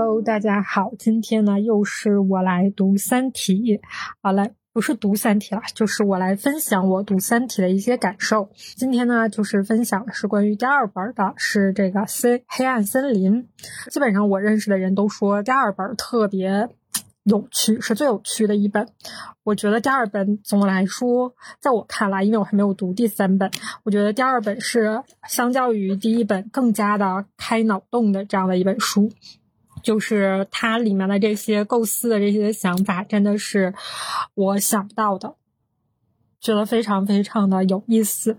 Hello，大家好，今天呢又是我来读《三体》，好来不是读《三体》了，就是我来分享我读《三体》的一些感受。今天呢，就是分享的是关于第二本的，是这个《森黑暗森林》。基本上我认识的人都说第二本特别。有趣是最有趣的一本，我觉得第二本总的来说，在我看来，因为我还没有读第三本，我觉得第二本是相较于第一本更加的开脑洞的这样的一本书，就是它里面的这些构思的这些想法，真的是我想不到的，觉得非常非常的有意思。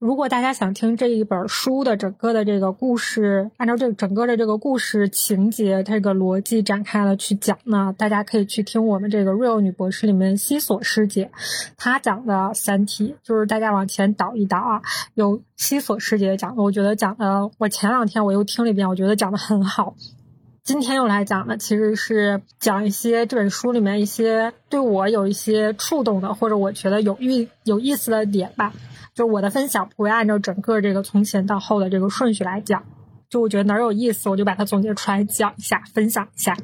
如果大家想听这一本书的整个的这个故事，按照这整个的这个故事情节、它这个逻辑展开了去讲呢，大家可以去听我们这个 Real 女博士里面西索师姐她讲的《三体》，就是大家往前倒一倒啊，有西索师姐讲的，我觉得讲的，我前两天我又听了一遍，我觉得讲的很好。今天又来讲的，其实是讲一些这本书里面一些对我有一些触动的，或者我觉得有意有意思的点吧。就我的分享不会按照整个这个从前到后的这个顺序来讲，就我觉得哪儿有意思，我就把它总结出来讲一下，分享一下。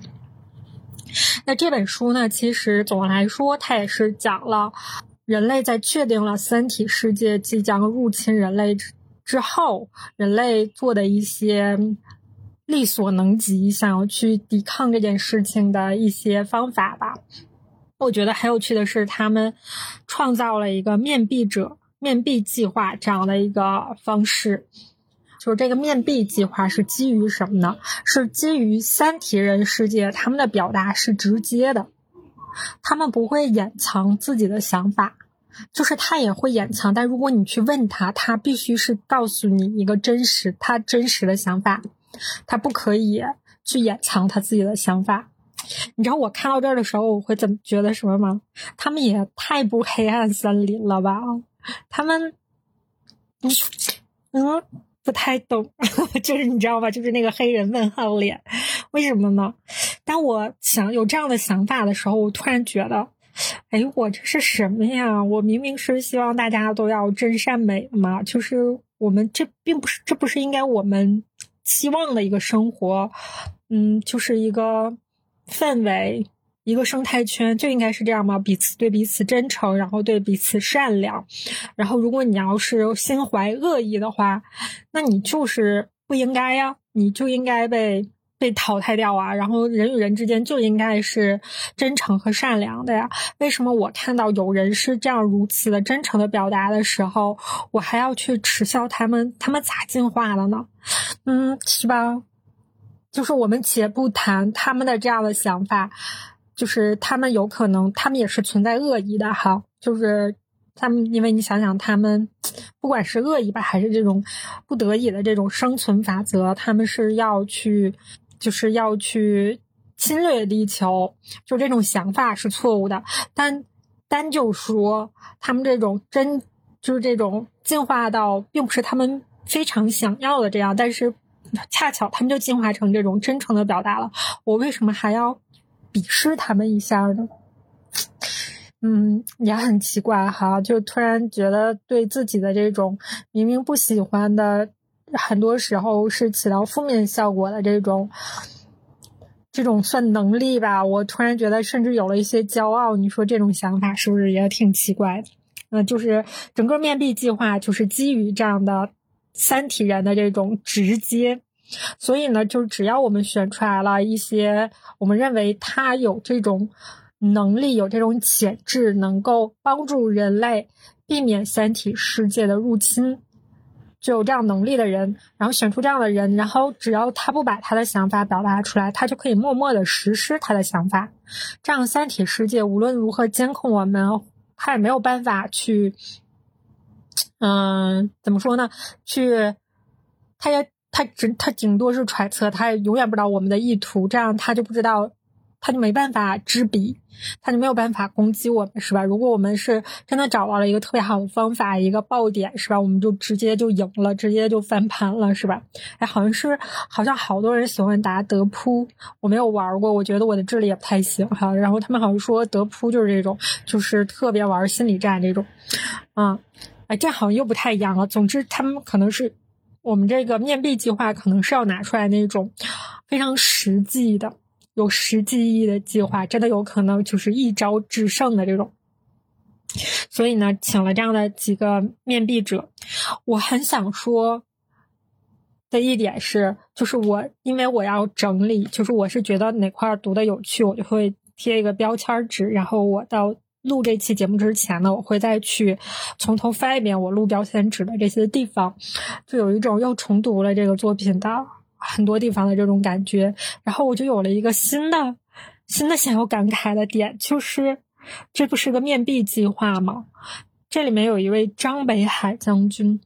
那这本书呢，其实总的来说，它也是讲了人类在确定了三体世界即将入侵人类之之后，人类做的一些力所能及想要去抵抗这件事情的一些方法吧。我觉得很有趣的是，他们创造了一个面壁者。面壁计划这样的一个方式，就是这个面壁计划是基于什么呢？是基于三体人世界，他们的表达是直接的，他们不会掩藏自己的想法，就是他也会掩藏，但如果你去问他，他必须是告诉你一个真实，他真实的想法，他不可以去掩藏他自己的想法。你知道我看到这儿的时候，我会怎么觉得什么吗？他们也太不黑暗森林了吧！他们，嗯，不太懂，就是你知道吧？就是那个黑人问号脸，为什么呢？当我想有这样的想法的时候，我突然觉得，哎，我这是什么呀？我明明是希望大家都要真善美嘛，就是我们这并不是，这不是应该我们期望的一个生活，嗯，就是一个氛围。一个生态圈就应该是这样吗？彼此对彼此真诚，然后对彼此善良，然后如果你要是心怀恶意的话，那你就是不应该呀，你就应该被被淘汰掉啊。然后人与人之间就应该是真诚和善良的呀。为什么我看到有人是这样如此的真诚的表达的时候，我还要去耻笑他们？他们咋进化了呢？嗯，是吧？就是我们且不谈他们的这样的想法。就是他们有可能，他们也是存在恶意的哈。就是他们，因为你想想，他们不管是恶意吧，还是这种不得已的这种生存法则，他们是要去，就是要去侵略地球，就这种想法是错误的。但单就说他们这种真，就是这种进化到，并不是他们非常想要的这样，但是恰巧他们就进化成这种真诚的表达了。我为什么还要？鄙视他们一下呢，嗯，也很奇怪哈，就突然觉得对自己的这种明明不喜欢的，很多时候是起到负面效果的这种，这种算能力吧。我突然觉得，甚至有了一些骄傲。你说这种想法是不是也挺奇怪的？嗯，就是整个面壁计划就是基于这样的三体人的这种直接。所以呢，就只要我们选出来了一些，我们认为他有这种能力、有这种潜质，能够帮助人类避免三体世界的入侵，就有这样能力的人，然后选出这样的人，然后只要他不把他的想法表达出来，他就可以默默的实施他的想法。这样，三体世界无论如何监控我们，他也没有办法去，嗯，怎么说呢？去，他也。他只他顶多是揣测，他也永远不知道我们的意图，这样他就不知道，他就没办法知彼，他就没有办法攻击我们，是吧？如果我们是真的找到了一个特别好的方法，一个爆点，是吧？我们就直接就赢了，直接就翻盘了，是吧？哎，好像是，好像好多人喜欢打德扑，我没有玩过，我觉得我的智力也不太行哈。然后他们好像说德扑就是这种，就是特别玩心理战这种，啊，哎，这好像又不太一样了。总之，他们可能是。我们这个面壁计划可能是要拿出来那种非常实际的、有实际意义的计划，真的有可能就是一招制胜的这种。所以呢，请了这样的几个面壁者，我很想说的一点是，就是我因为我要整理，就是我是觉得哪块读的有趣，我就会贴一个标签纸，然后我到录这期节目之前呢，我会再去从头翻一遍我录标签纸的这些地方，就有一种又重读了这个作品的很多地方的这种感觉，然后我就有了一个新的新的想要感慨的点，就是。这不是个面壁计划吗？这里面有一位张北海将军，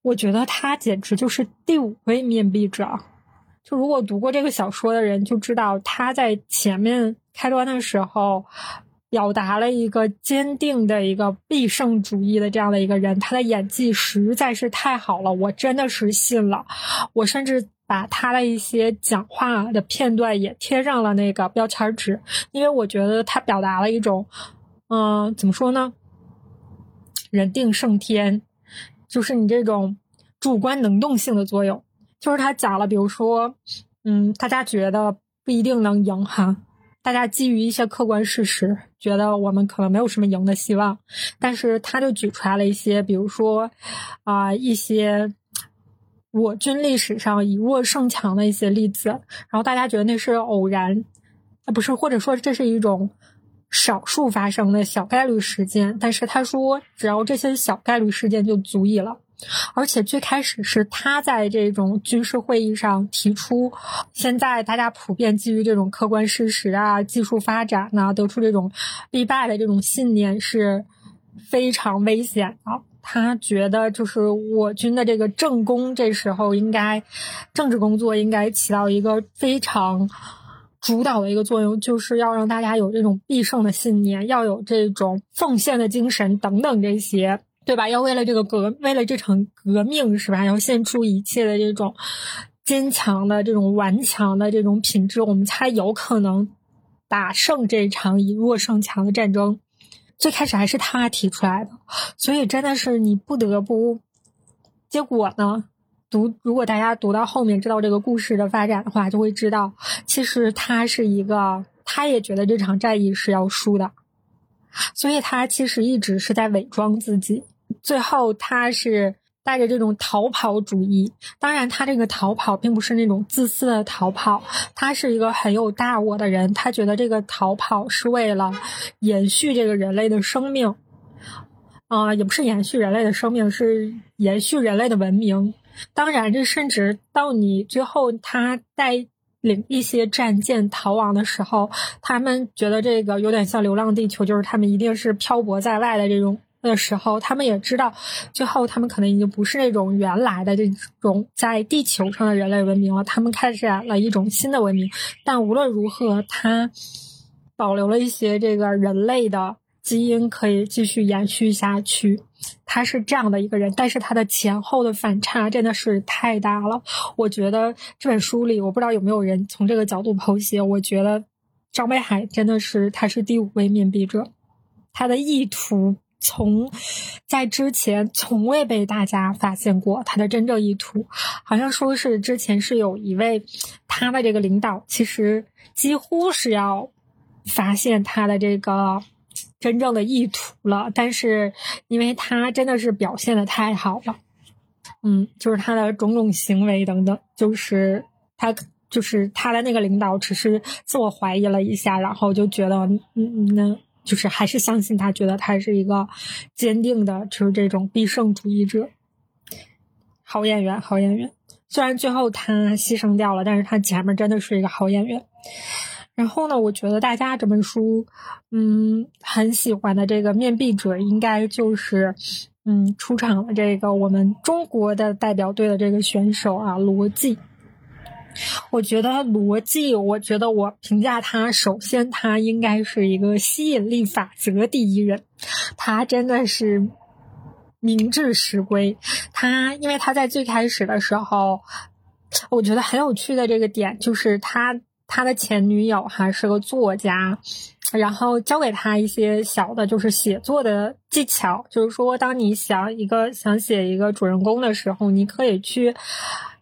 我觉得他简直就是第五位面壁者。就如果读过这个小说的人就知道，他在前面开端的时候表达了一个坚定的一个必胜主义的这样的一个人，他的演技实在是太好了，我真的是信了，我甚至。把他的一些讲话的片段也贴上了那个标签纸，因为我觉得他表达了一种，嗯，怎么说呢？人定胜天，就是你这种主观能动性的作用。就是他讲了，比如说，嗯，大家觉得不一定能赢哈，大家基于一些客观事实，觉得我们可能没有什么赢的希望，但是他就举出来了一些，比如说，啊，一些。我军历史上以弱胜强的一些例子，然后大家觉得那是偶然，啊不是，或者说这是一种少数发生的小概率事件。但是他说，只要这些小概率事件就足以了。而且最开始是他在这种军事会议上提出，现在大家普遍基于这种客观事实啊、技术发展呢，得出这种必败的这种信念是非常危险的。他觉得，就是我军的这个政工，这时候应该政治工作应该起到一个非常主导的一个作用，就是要让大家有这种必胜的信念，要有这种奉献的精神等等这些，对吧？要为了这个革，为了这场革命，是吧？要献出一切的这种坚强的、这种顽强的这种品质，我们才有可能打胜这场以弱胜强的战争。最开始还是他提出来的，所以真的是你不得不。结果呢，读如果大家读到后面知道这个故事的发展的话，就会知道，其实他是一个，他也觉得这场战役是要输的，所以他其实一直是在伪装自己，最后他是。带着这种逃跑主义，当然他这个逃跑并不是那种自私的逃跑，他是一个很有大我的人，他觉得这个逃跑是为了延续这个人类的生命，啊，也不是延续人类的生命，是延续人类的文明。当然，这甚至到你最后他带领一些战舰逃亡的时候，他们觉得这个有点像《流浪地球》，就是他们一定是漂泊在外的这种。的时候，他们也知道，最后他们可能已经不是那种原来的这种在地球上的人类文明了，他们开展了一种新的文明。但无论如何，他保留了一些这个人类的基因，可以继续延续下去。他是这样的一个人，但是他的前后的反差真的是太大了。我觉得这本书里，我不知道有没有人从这个角度剖析。我觉得张北海真的是他是第五位面壁者，他的意图。从在之前从未被大家发现过他的真正意图，好像说是之前是有一位他的这个领导，其实几乎是要发现他的这个真正的意图了，但是因为他真的是表现的太好了，嗯，就是他的种种行为等等，就是他就是他的那个领导只是自我怀疑了一下，然后就觉得嗯那。就是还是相信他，觉得他是一个坚定的，就是这种必胜主义者。好演员，好演员。虽然最后他牺牲掉了，但是他前面真的是一个好演员。然后呢，我觉得大家这本书，嗯，很喜欢的这个面壁者，应该就是，嗯，出场的这个我们中国的代表队的这个选手啊，罗辑。我觉得逻辑，我觉得我评价他，首先他应该是一个吸引力法则第一人，他真的是名至实归。他因为他在最开始的时候，我觉得很有趣的这个点就是他他的前女友哈是个作家，然后教给他一些小的，就是写作的技巧，就是说当你想一个想写一个主人公的时候，你可以去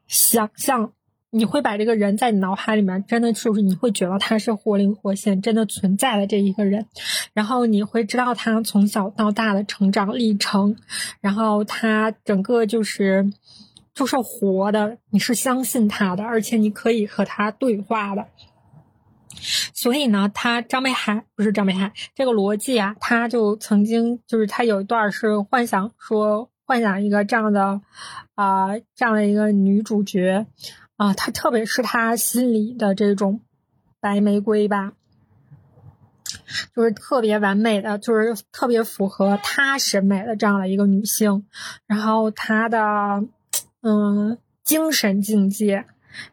想象。你会把这个人在你脑海里面真的就是你会觉得他是活灵活现、真的存在的这一个人，然后你会知道他从小到大的成长历程，然后他整个就是就是活的，你是相信他的，而且你可以和他对话的。所以呢，他张北海不是张北海这个逻辑啊，他就曾经就是他有一段是幻想说幻想一个这样的啊这样的一个女主角。啊，他特别是他心里的这种白玫瑰吧，就是特别完美的，就是特别符合他审美的这样的一个女性。然后她的嗯精神境界，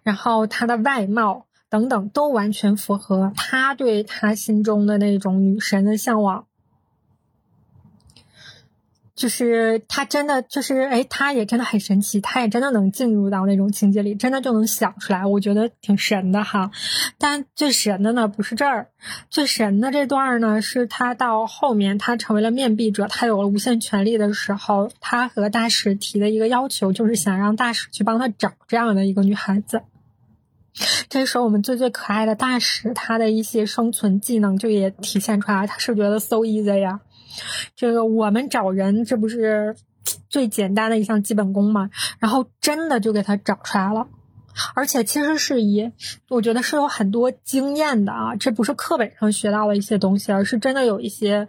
然后她的外貌等等，都完全符合他对他心中的那种女神的向往。就是他真的就是哎，他也真的很神奇，他也真的能进入到那种情节里，真的就能想出来，我觉得挺神的哈。但最神的呢不是这儿，最神的这段呢是他到后面他成为了面壁者，他有了无限权力的时候，他和大使提的一个要求就是想让大使去帮他找这样的一个女孩子。这时候我们最最可爱的大使，他的一些生存技能就也体现出来，他是觉得 so easy 呀。这个我们找人，这不是最简单的一项基本功嘛？然后真的就给他找出来了，而且其实是以我觉得是有很多经验的啊，这不是课本上学到的一些东西，而是真的有一些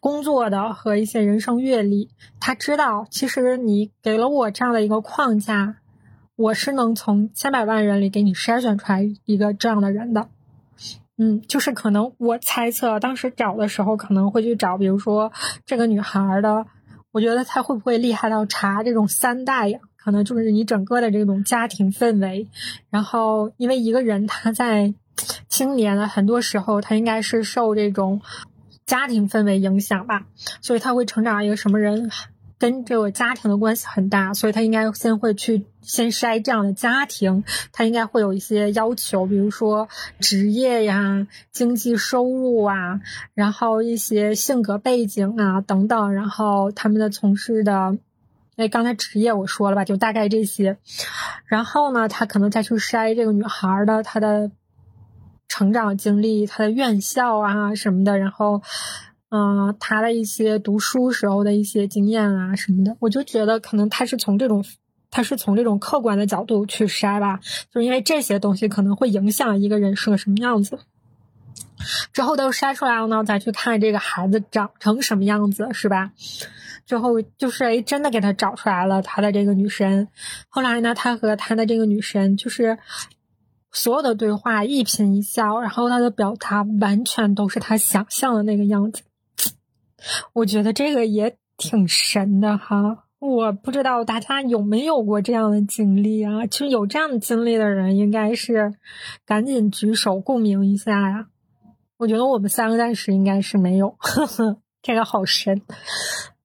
工作的和一些人生阅历。他知道，其实你给了我这样的一个框架，我是能从千百万人里给你筛选出来一个这样的人的。嗯，就是可能我猜测，当时找的时候可能会去找，比如说这个女孩的，我觉得她会不会厉害到查这种三代呀？可能就是你整个的这种家庭氛围，然后因为一个人他在青年的很多时候，他应该是受这种家庭氛围影响吧，所以他会成长一个什么人？跟这个家庭的关系很大，所以他应该先会去先筛这样的家庭，他应该会有一些要求，比如说职业呀、经济收入啊，然后一些性格背景啊等等，然后他们的从事的，哎，刚才职业我说了吧，就大概这些，然后呢，他可能再去筛这个女孩的她的成长经历、她的院校啊什么的，然后。嗯，他的一些读书时候的一些经验啊什么的，我就觉得可能他是从这种，他是从这种客观的角度去筛吧，就是因为这些东西可能会影响一个人是个什么样子。之后都筛出来了呢，再去看这个孩子长成什么样子，是吧？最后就是哎，真的给他找出来了他的这个女神。后来呢，他和他的这个女神就是所有的对话一颦一笑，然后他的表达完全都是他想象的那个样子。我觉得这个也挺神的哈，我不知道大家有没有过这样的经历啊？其实有这样的经历的人，应该是赶紧举手共鸣一下呀。我觉得我们三个暂时应该是没有，呵呵，这个好神。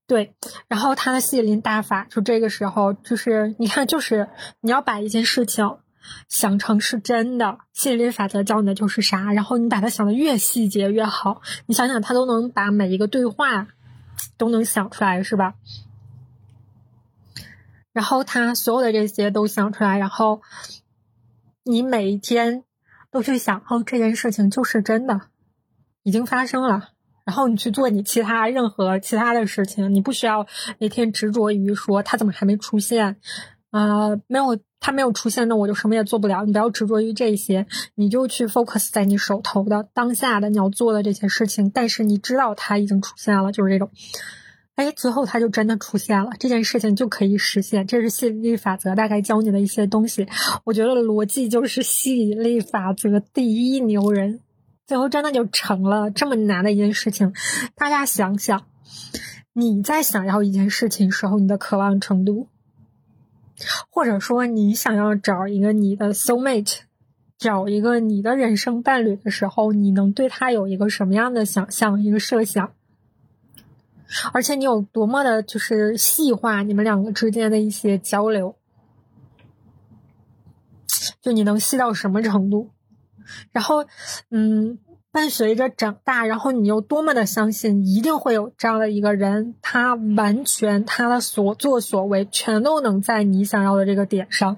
对，然后他的吸引力大法，就这个时候，就是你看，就是你要把一件事情。想成是真的，吸引力法则教你的就是啥，然后你把它想的越细节越好。你想想，他都能把每一个对话都能想出来，是吧？然后他所有的这些都想出来，然后你每一天都去想，哦，这件事情就是真的，已经发生了。然后你去做你其他任何其他的事情，你不需要每天执着于说他怎么还没出现，啊，没有。他没有出现，那我就什么也做不了。你不要执着于这些，你就去 focus 在你手头的当下的你要做的这些事情。但是你知道它已经出现了，就是这种，哎，最后它就真的出现了，这件事情就可以实现。这是吸引力法则大概教你的一些东西。我觉得逻辑就是吸引力法则第一牛人，最后真的就成了这么难的一件事情。大家想想，你在想要一件事情时候，你的渴望程度。或者说，你想要找一个你的 soul mate，找一个你的人生伴侣的时候，你能对他有一个什么样的想象、一个设想？而且你有多么的，就是细化你们两个之间的一些交流，就你能细到什么程度？然后，嗯。伴随着长大，然后你又多么的相信，一定会有这样的一个人，他完全他的所作所为全都能在你想要的这个点上。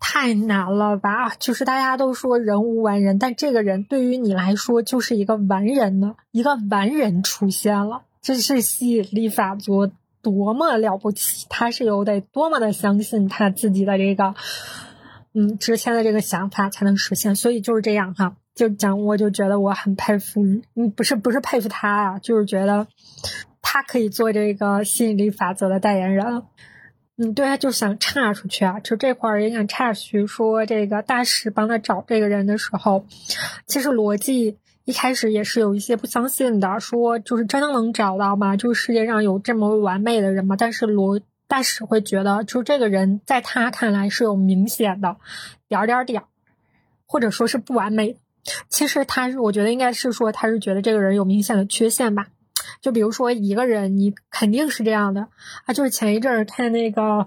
太难了吧？就是大家都说人无完人，但这个人对于你来说就是一个完人呢，一个完人出现了，这是吸引力法则多么了不起！他是有得多么的相信他自己的这个，嗯，之前的这个想法才能实现，所以就是这样哈。就讲，我就觉得我很佩服，嗯，不是不是佩服他啊，就是觉得他可以做这个吸引力法则的代言人。嗯，对，就想岔出去啊，就这块儿也想岔出去，说这个大使帮他找这个人的时候，其实逻辑一开始也是有一些不相信的，说就是真的能找到吗？就是世界上有这么完美的人吗？但是罗大使会觉得，就这个人在他看来是有明显的点点点，或者说是不完美。其实他是，我觉得应该是说他是觉得这个人有明显的缺陷吧。就比如说一个人，你肯定是这样的啊。就是前一阵儿看那个《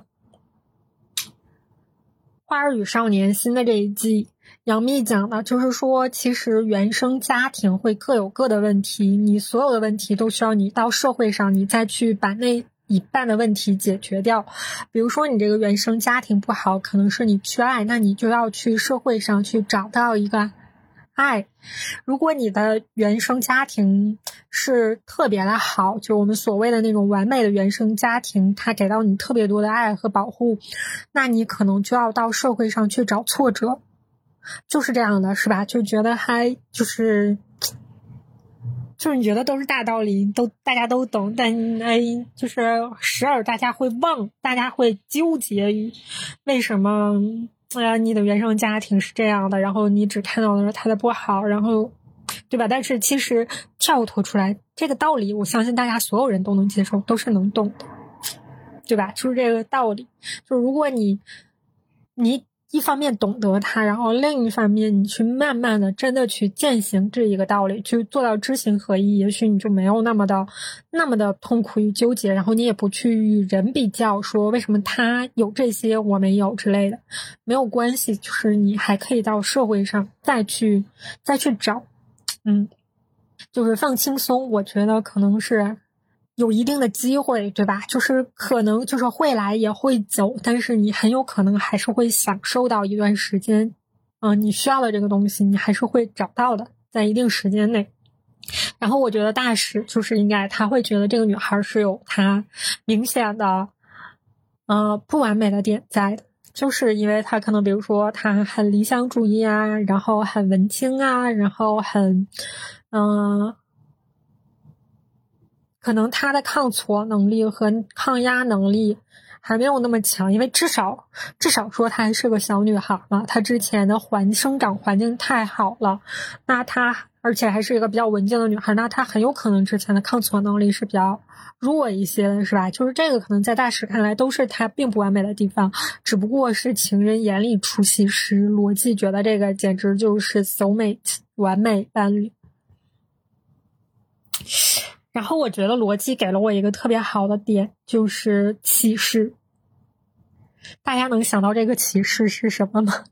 花儿与少年》新的这一季，杨幂讲的，就是说其实原生家庭会各有各的问题，你所有的问题都需要你到社会上，你再去把那一半的问题解决掉。比如说你这个原生家庭不好，可能是你缺爱，那你就要去社会上去找到一个。爱，如果你的原生家庭是特别的好，就我们所谓的那种完美的原生家庭，他给到你特别多的爱和保护，那你可能就要到社会上去找挫折，就是这样的，是吧？就觉得还就是，就是你觉得都是大道理，都大家都懂，但哎，就是时而大家会忘，大家会纠结于为什么。哎，你的原生家庭是这样的，然后你只看到了他的不好，然后，对吧？但是其实跳脱出来，这个道理，我相信大家所有人都能接受，都是能懂的，对吧？就是这个道理，就是如果你，你。一方面懂得它，然后另一方面你去慢慢的真的去践行这一个道理，去做到知行合一，也许你就没有那么的那么的痛苦与纠结，然后你也不去与人比较，说为什么他有这些我没有之类的，没有关系，就是你还可以到社会上再去再去找，嗯，就是放轻松，我觉得可能是。有一定的机会，对吧？就是可能就是会来也会走，但是你很有可能还是会享受到一段时间，嗯，你需要的这个东西，你还是会找到的，在一定时间内。然后我觉得大使就是应该他会觉得这个女孩是有她明显的，呃，不完美的点在的，就是因为她可能比如说她很理想主义啊，然后很文青啊，然后很，嗯。可能她的抗挫能力和抗压能力还没有那么强，因为至少至少说她还是个小女孩嘛，她之前的环生长环境太好了，那她而且还是一个比较文静的女孩，那她很有可能之前的抗挫能力是比较弱一些的，是吧？就是这个可能在大使看来都是她并不完美的地方，只不过是情人眼里出西施，逻辑觉得这个简直就是 soul mate 完美伴侣。然后我觉得逻辑给了我一个特别好的点，就是启示。大家能想到这个启示是什么吗？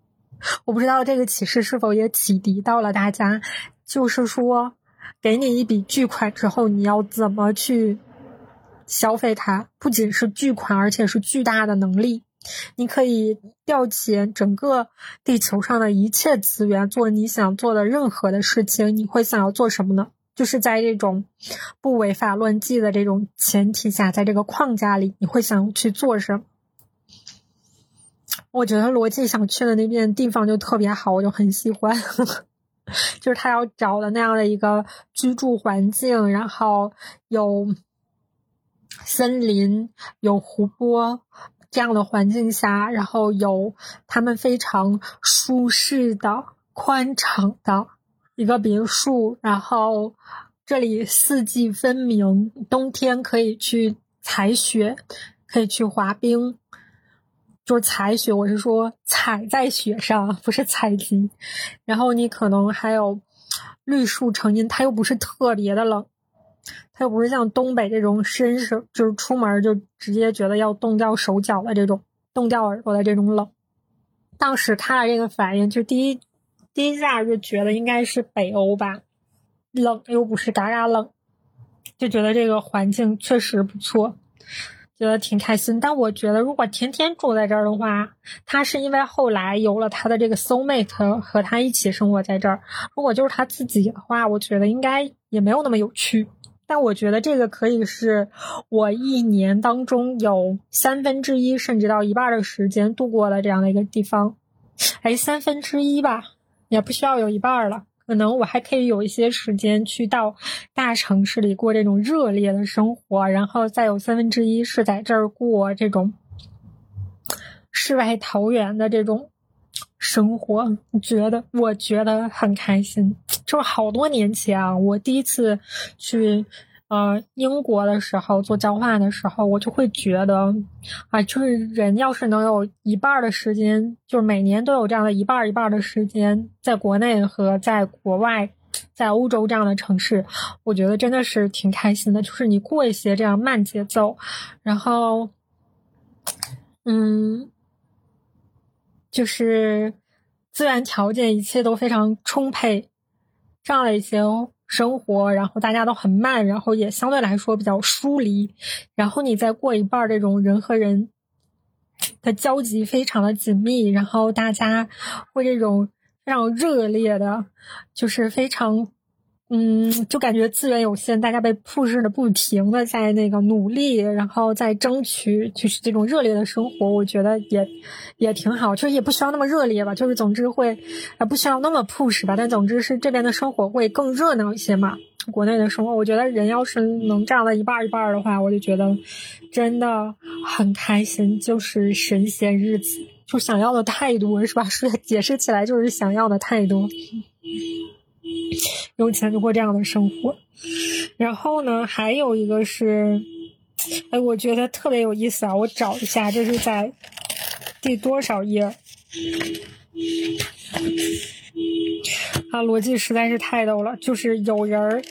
我不知道这个启示是否也启迪到了大家。就是说，给你一笔巨款之后，你要怎么去消费它？不仅是巨款，而且是巨大的能力。你可以调遣整个地球上的一切资源，做你想做的任何的事情。你会想要做什么呢？就是在这种不违法乱纪的这种前提下，在这个框架里，你会想去做什么？我觉得罗辑想去的那边地方就特别好，我就很喜欢。就是他要找的那样的一个居住环境，然后有森林、有湖泊这样的环境下，然后有他们非常舒适的、宽敞的。一个别墅，然后这里四季分明，冬天可以去踩雪，可以去滑冰，就是踩雪。我是说踩在雪上，不是采集。然后你可能还有绿树成荫，它又不是特别的冷，它又不是像东北这种伸手就是出门就直接觉得要冻掉手脚的这种冻掉耳朵的这种冷。当时看了这个反应，就第一。第一下就觉得应该是北欧吧，冷又不是嘎嘎冷，就觉得这个环境确实不错。觉得挺开心。但我觉得，如果天天住在这儿的话，他是因为后来有了他的这个 soul mate 和他一起生活在这儿。如果就是他自己的话，我觉得应该也没有那么有趣。但我觉得这个可以是我一年当中有三分之一甚至到一半的时间度过的这样的一个地方。哎，三分之一吧，也不需要有一半了。可能我还可以有一些时间去到大城市里过这种热烈的生活，然后再有三分之一是在这儿过这种世外桃源的这种生活。觉得我觉得很开心，就好多年前啊，我第一次去。呃，英国的时候做交换的时候，我就会觉得，啊，就是人要是能有一半的时间，就是每年都有这样的一半一半的时间，在国内和在国外，在欧洲这样的城市，我觉得真的是挺开心的。就是你过一些这样慢节奏，然后，嗯，就是资源条件一切都非常充沛，这样的一些。生活，然后大家都很慢，然后也相对来说比较疏离，然后你再过一半这种人和人的交集非常的紧密，然后大家会这种非常热烈的，就是非常。嗯，就感觉资源有限，大家被 push 的不停的在那个努力，然后在争取，就是这种热烈的生活，我觉得也也挺好。就是也不需要那么热烈吧，就是总之会，啊，不需要那么 push 吧。但总之是这边的生活会更热闹一些嘛。国内的生活，我觉得人要是能这样的一半一半的话，我就觉得真的很开心，就是神仙日子，就想要的太多，是吧？说解释起来就是想要的太多。有钱就过这样的生活，然后呢，还有一个是，哎，我觉得特别有意思啊！我找一下，这是在第多少页？啊，逻辑实在是太逗了，就是有人儿，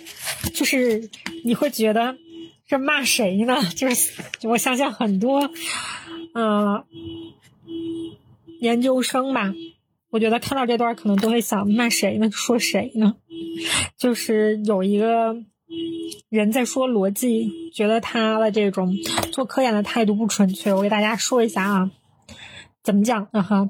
就是你会觉得这骂谁呢？就是我想想，很多，嗯，研究生吧。我觉得看到这段可能都会想骂谁呢？说谁呢？就是有一个人在说逻辑，觉得他的这种做科研的态度不纯粹。我给大家说一下啊，怎么讲呢哈？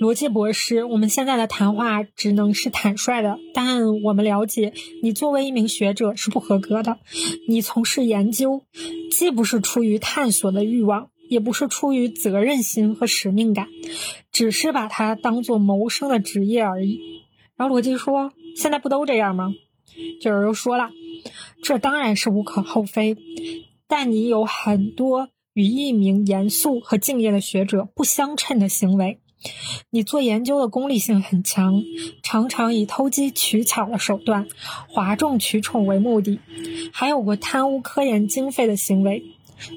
逻辑博士，我们现在的谈话只能是坦率的，但我们了解你作为一名学者是不合格的。你从事研究，既不是出于探索的欲望。也不是出于责任心和使命感，只是把它当做谋生的职业而已。然后罗辑说：“现在不都这样吗？”就有人又说了：“这当然是无可厚非，但你有很多与一名严肃和敬业的学者不相称的行为。你做研究的功利性很强，常常以偷机取巧的手段、哗众取宠为目的，还有过贪污科研经费的行为。”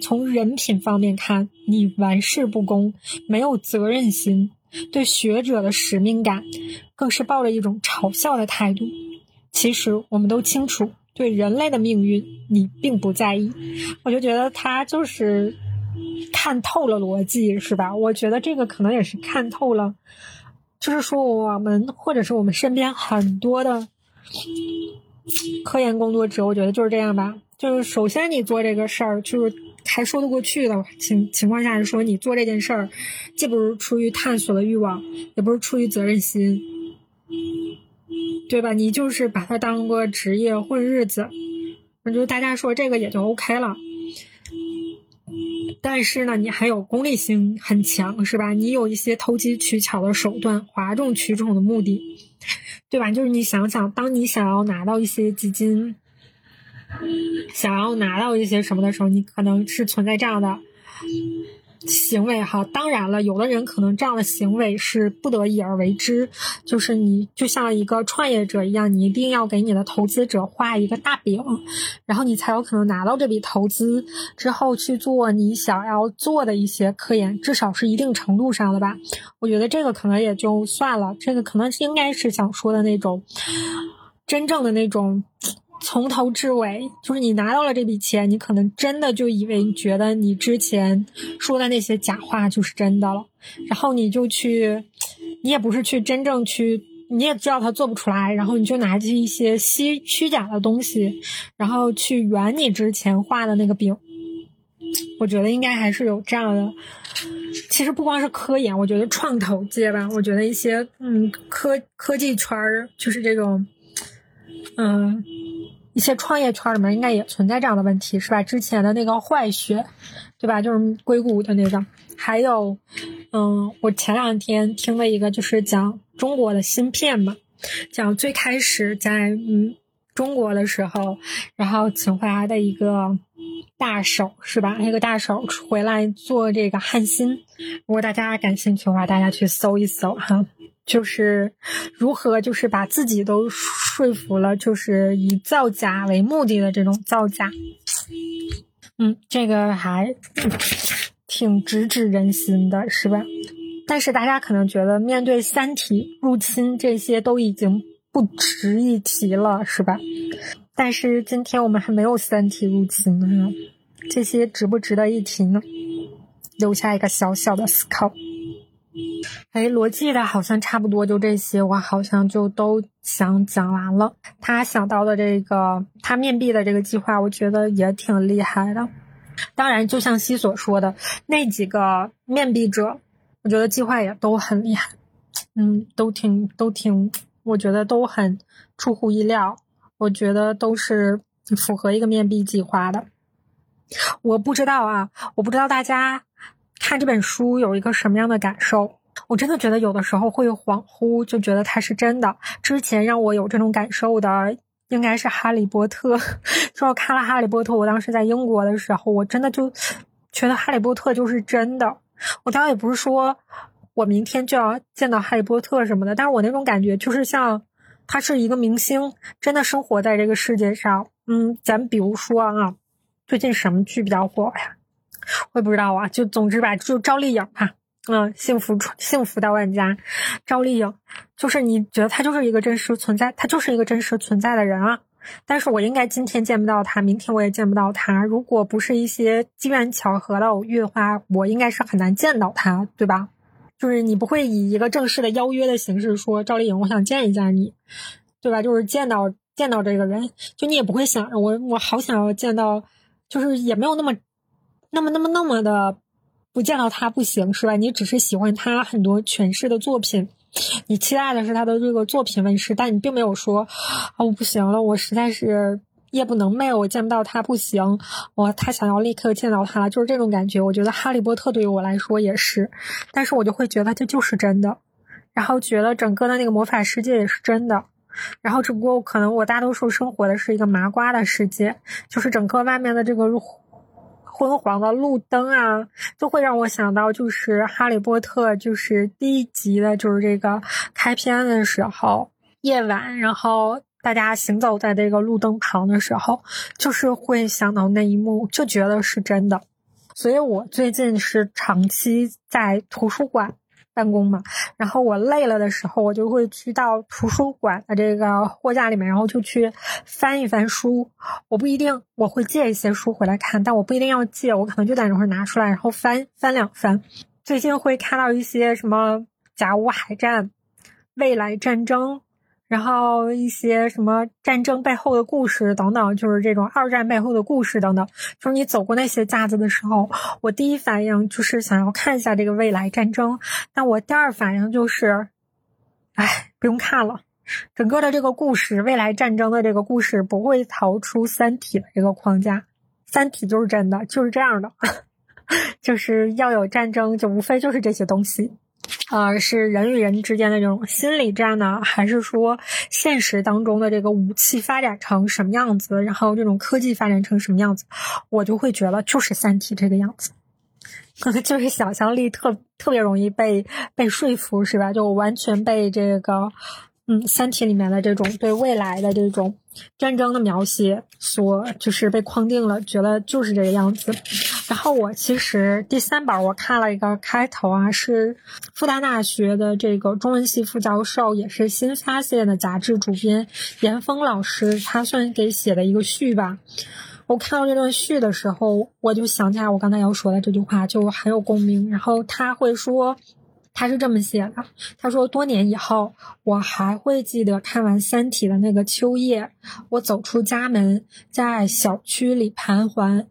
从人品方面看，你玩世不恭，没有责任心，对学者的使命感，更是抱着一种嘲笑的态度。其实我们都清楚，对人类的命运，你并不在意。我就觉得他就是看透了逻辑，是吧？我觉得这个可能也是看透了，就是说我们或者是我们身边很多的科研工作者，我觉得就是这样吧。就是首先你做这个事儿，就是。还说得过去的情情况下是说，你做这件事儿，既不是出于探索的欲望，也不是出于责任心，对吧？你就是把它当个职业混日子，那就大家说这个也就 OK 了。但是呢，你还有功利性很强，是吧？你有一些投机取巧的手段，哗众取宠的目的，对吧？就是你想想，当你想要拿到一些基金。想要拿到一些什么的时候，你可能是存在这样的行为哈。当然了，有的人可能这样的行为是不得已而为之，就是你就像一个创业者一样，你一定要给你的投资者画一个大饼，然后你才有可能拿到这笔投资之后去做你想要做的一些科研，至少是一定程度上的吧。我觉得这个可能也就算了，这个可能应该是想说的那种真正的那种。从头至尾，就是你拿到了这笔钱，你可能真的就以为你觉得你之前说的那些假话就是真的了，然后你就去，你也不是去真正去，你也知道他做不出来，然后你就拿着一些虚虚假的东西，然后去圆你之前画的那个饼，我觉得应该还是有这样的。其实不光是科研，我觉得创投界吧，我觉得一些嗯科科技圈儿，就是这种嗯一些创业圈里面，应该也存在这样的问题，是吧？之前的那个坏血，对吧？就是硅谷的那个，还有嗯，我前两天听了一个，就是讲中国的芯片嘛，讲最开始在嗯。中国的时候，然后请回来的一个大手是吧？那个大手回来做这个汉芯。如果大家感兴趣的话，大家去搜一搜哈，就是如何就是把自己都说服了，就是以造假为目的的这种造假。嗯，这个还 挺直指人心的，是吧？但是大家可能觉得，面对三体入侵，这些都已经。不值一提了，是吧？但是今天我们还没有三体入侵呢，这些值不值得一提呢？留下一个小小的思考。哎，罗辑的好像差不多就这些，我好像就都想讲完了。他想到的这个，他面壁的这个计划，我觉得也挺厉害的。当然，就像西所说的，那几个面壁者，我觉得计划也都很厉害。嗯，都挺，都挺。我觉得都很出乎意料，我觉得都是符合一个面壁计划的。我不知道啊，我不知道大家看这本书有一个什么样的感受。我真的觉得有的时候会恍惚，就觉得它是真的。之前让我有这种感受的应该是《哈利波特》。说我看了《哈利波特》，我当时在英国的时候，我真的就觉得《哈利波特》就是真的。我当然也不是说。我明天就要见到哈利波特什么的，但是我那种感觉就是像他是一个明星，真的生活在这个世界上。嗯，咱比如说啊，最近什么剧比较火呀？我也不知道啊，就总之吧，就赵丽颖吧。嗯，幸福幸福到万家，赵丽颖就是你觉得她就是一个真实存在，她就是一个真实存在的人啊。但是我应该今天见不到她，明天我也见不到她。如果不是一些机缘巧合的偶遇的话，我应该是很难见到她，对吧？就是你不会以一个正式的邀约的形式说赵丽颖，我想见一下你，对吧？就是见到见到这个人，就你也不会想我我好想要见到，就是也没有那么那么那么那么的不见到他不行，是吧？你只是喜欢他很多诠释的作品，你期待的是他的这个作品问世，但你并没有说啊我不行了，我实在是。夜不能寐，我见不到他不行，我他想要立刻见到他了，就是这种感觉。我觉得《哈利波特》对于我来说也是，但是我就会觉得这就是真的，然后觉得整个的那个魔法世界也是真的，然后只不过可能我大多数生活的是一个麻瓜的世界，就是整个外面的这个昏黄的路灯啊，都会让我想到就是《哈利波特》就是第一集的，就是这个开篇的时候，夜晚，然后。大家行走在这个路灯旁的时候，就是会想到那一幕，就觉得是真的。所以我最近是长期在图书馆办公嘛，然后我累了的时候，我就会去到图书馆的这个货架里面，然后就去翻一翻书。我不一定我会借一些书回来看，但我不一定要借，我可能就在那会儿拿出来，然后翻翻两翻。最近会看到一些什么甲午海战、未来战争。然后一些什么战争背后的故事等等，就是这种二战背后的故事等等。就是你走过那些架子的时候，我第一反应就是想要看一下这个未来战争，但我第二反应就是，哎，不用看了。整个的这个故事，未来战争的这个故事不会逃出《三体》的这个框架，《三体》就是真的，就是这样的，就是要有战争，就无非就是这些东西。啊，是人与人之间的这种心理战呢，还是说现实当中的这个武器发展成什么样子，然后这种科技发展成什么样子，我就会觉得就是《三体》这个样子，可能就是想象力特特别容易被被说服，是吧？就完全被这个。嗯，《三体》里面的这种对未来的这种战争的描写，所就是被框定了，觉得就是这个样子。然后我其实第三本我看了一个开头啊，是复旦大学的这个中文系副教授，也是新发现的杂志主编严峰老师，他算给写的一个序吧。我看到这段序的时候，我就想起来我刚才要说的这句话，就很有共鸣。然后他会说。他是这么写的，他说：“多年以后，我还会记得看完《三体》的那个秋夜，我走出家门，在小区里盘桓，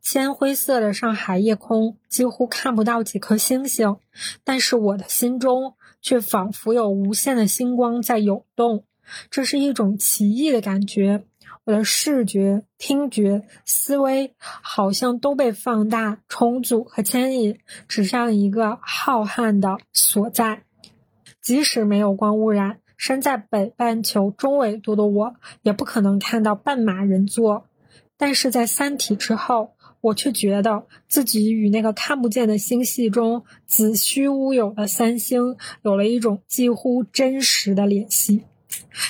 铅灰色的上海夜空几乎看不到几颗星星，但是我的心中却仿佛有无限的星光在涌动。这是一种奇异的感觉。我的视觉、听觉、思维好像都被放大、重组和牵引，指向一个浩瀚的所在。即使没有光污染，身在北半球中纬度的我，也不可能看到半马人座。但是在三体之后，我却觉得自己与那个看不见的星系中子虚乌有的三星有了一种几乎真实的联系，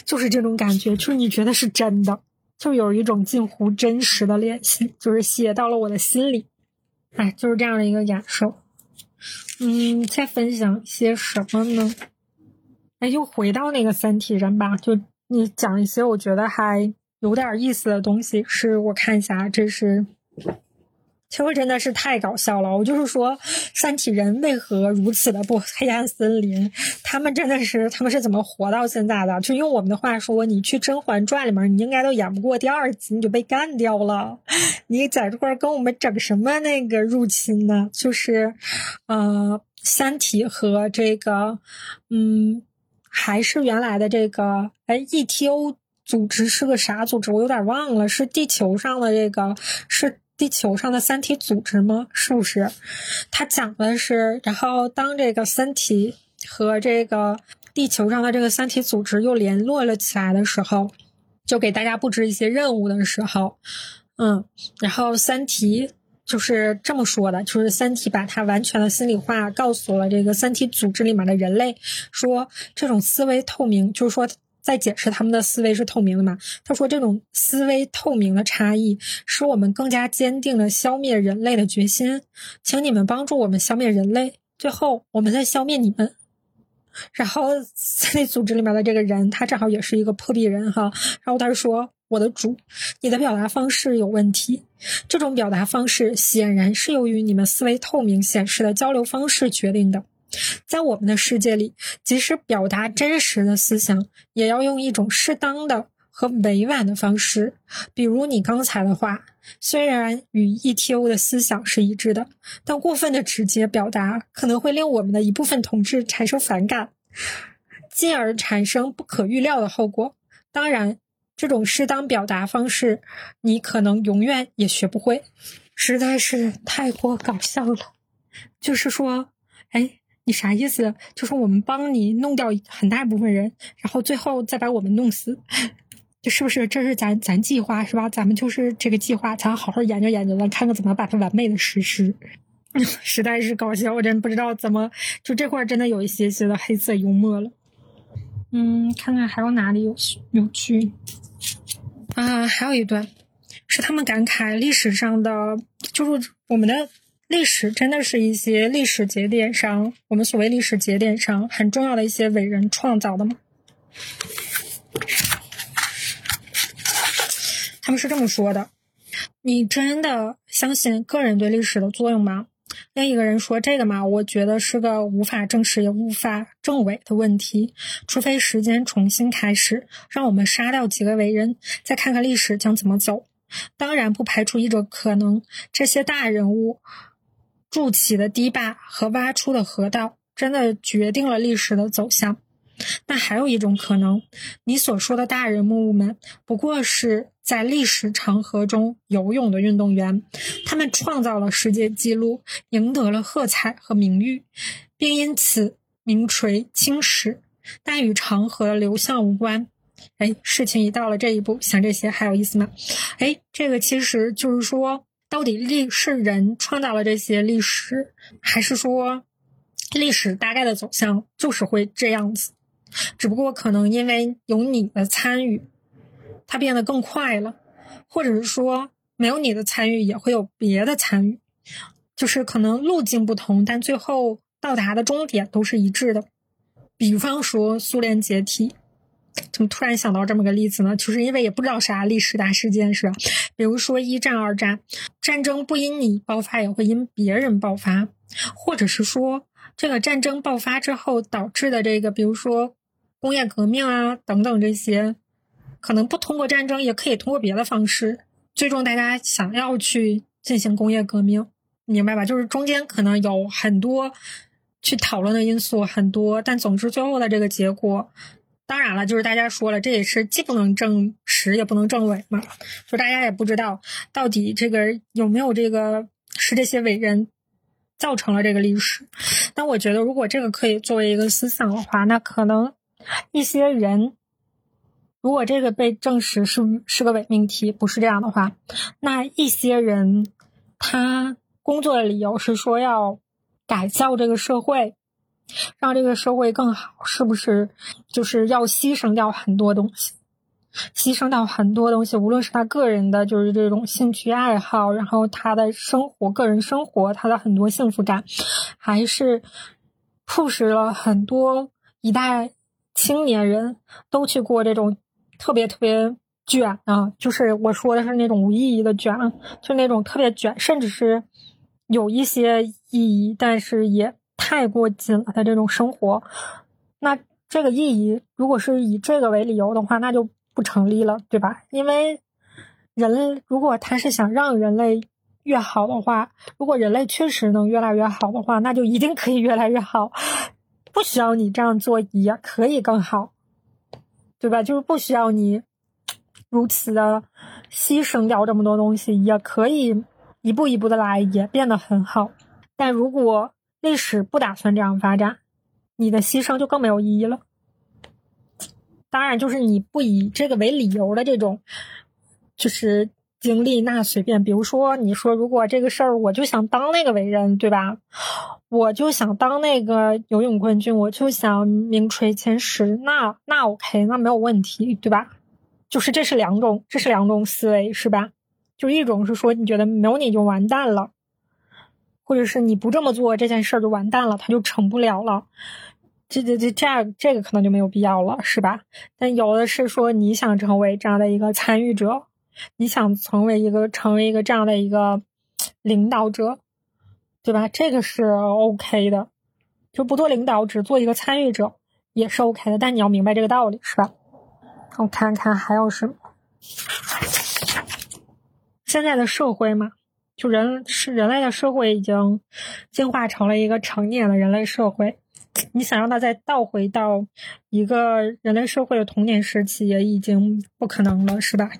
就是这种感觉，就是你觉得是真的。就有一种近乎真实的联系，就是写到了我的心里，哎，就是这样的一个感受。嗯，再分享一些什么呢？哎，就回到那个三体人吧，就你讲一些我觉得还有点意思的东西。是我看一下，这是。其实真的是太搞笑了！我就是说，三体人为何如此的不黑暗森林？他们真的是，他们是怎么活到现在的？就用我们的话说，你去《甄嬛传》里面，你应该都演不过第二集，你就被干掉了。你在这块跟我们整什么那个入侵呢？就是，呃，三体和这个，嗯，还是原来的这个，哎，ETO 组织是个啥组织？我有点忘了，是地球上的这个是。地球上的三体组织吗？是不是？他讲的是，然后当这个三体和这个地球上的这个三体组织又联络了起来的时候，就给大家布置一些任务的时候，嗯，然后三体就是这么说的，就是三体把它完全的心里话告诉了这个三体组织里面的人类，说这种思维透明，就是说。在解释他们的思维是透明的嘛？他说这种思维透明的差异，使我们更加坚定了消灭人类的决心。请你们帮助我们消灭人类，最后我们再消灭你们。然后在那组织里面的这个人，他正好也是一个破壁人哈。然后他说：“我的主，你的表达方式有问题。这种表达方式显然是由于你们思维透明显示的交流方式决定的。”在我们的世界里，即使表达真实的思想，也要用一种适当的和委婉的方式。比如你刚才的话，虽然与 ETO 的思想是一致的，但过分的直接表达可能会令我们的一部分同志产生反感，进而产生不可预料的后果。当然，这种适当表达方式，你可能永远也学不会。实在是太过搞笑了。就是说，哎。你啥意思？就是我们帮你弄掉很大一部分人，然后最后再把我们弄死，就是不是？这是咱咱计划是吧？咱们就是这个计划，咱好好研究研究，咱看看怎么把它完美的实施。实在是搞笑，我真不知道怎么就这块真的有一些些的黑色幽默了。嗯，看看还有哪里有有趣啊？还有一段是他们感慨历史上的，就是我们的。历史真的是一些历史节点上，我们所谓历史节点上很重要的一些伟人创造的吗？他们是这么说的：“你真的相信个人对历史的作用吗？”另一个人说：“这个嘛，我觉得是个无法证实也无法证伪的问题，除非时间重新开始，让我们杀掉几个伟人，再看看历史将怎么走。当然，不排除一种可能，这些大人物。”筑起的堤坝和挖出的河道，真的决定了历史的走向。那还有一种可能，你所说的大人物们，不过是在历史长河中游泳的运动员，他们创造了世界纪录，赢得了喝彩和名誉，并因此名垂青史，但与长河流向无关。哎，事情已到了这一步，想这些还有意思吗？哎，这个其实就是说。到底历是人创造了这些历史，还是说历史大概的走向就是会这样子？只不过可能因为有你的参与，它变得更快了，或者是说没有你的参与也会有别的参与，就是可能路径不同，但最后到达的终点都是一致的。比方说苏联解体。怎么突然想到这么个例子呢？就是因为也不知道啥历史大事件是？比如说一战、二战，战争不因你爆发，也会因别人爆发，或者是说这个战争爆发之后导致的这个，比如说工业革命啊等等这些，可能不通过战争，也可以通过别的方式，最终大家想要去进行工业革命，明白吧？就是中间可能有很多去讨论的因素很多，但总之最后的这个结果，当然了，就是大家说了，这也是既不能证实也不能证伪嘛，就大家也不知道到底这个有没有这个是这些伟人造成了这个历史。但我觉得，如果这个可以作为一个思想的话，那可能一些人。如果这个被证实是是个伪命题，不是这样的话，那一些人他工作的理由是说要改造这个社会，让这个社会更好，是不是就是要牺牲掉很多东西，牺牲掉很多东西，无论是他个人的就是这种兴趣爱好，然后他的生活、个人生活，他的很多幸福感，还是促使了很多一代青年人都去过这种。特别特别卷啊！就是我说的是那种无意义的卷，就那种特别卷，甚至是有一些意义，但是也太过紧了的这种生活。那这个意义，如果是以这个为理由的话，那就不成立了，对吧？因为人如果他是想让人类越好的话，如果人类确实能越来越好的话，那就一定可以越来越好，不需要你这样做也可以更好。对吧？就是不需要你如此的牺牲掉这么多东西，也可以一步一步的来，也变得很好。但如果历史不打算这样发展，你的牺牲就更没有意义了。当然，就是你不以这个为理由的这种，就是经历，那随便。比如说，你说如果这个事儿，我就想当那个伟人，对吧？我就想当那个游泳冠军，我就想名垂千史，那那 OK，那没有问题，对吧？就是这是两种，这是两种思维，是吧？就一种是说你觉得没有你就完蛋了，或者是你不这么做这件事儿就完蛋了，他就成不了了，这这这这样这个可能就没有必要了，是吧？但有的是说你想成为这样的一个参与者，你想成为一个成为一个这样的一个领导者。对吧？这个是 OK 的，就不做领导，只做一个参与者也是 OK 的。但你要明白这个道理，是吧？我看看还有什么。现在的社会嘛，就人是人类的社会已经进化成了一个成年的人类社会。你想让它再倒回到一个人类社会的童年时期，也已经不可能了，是吧？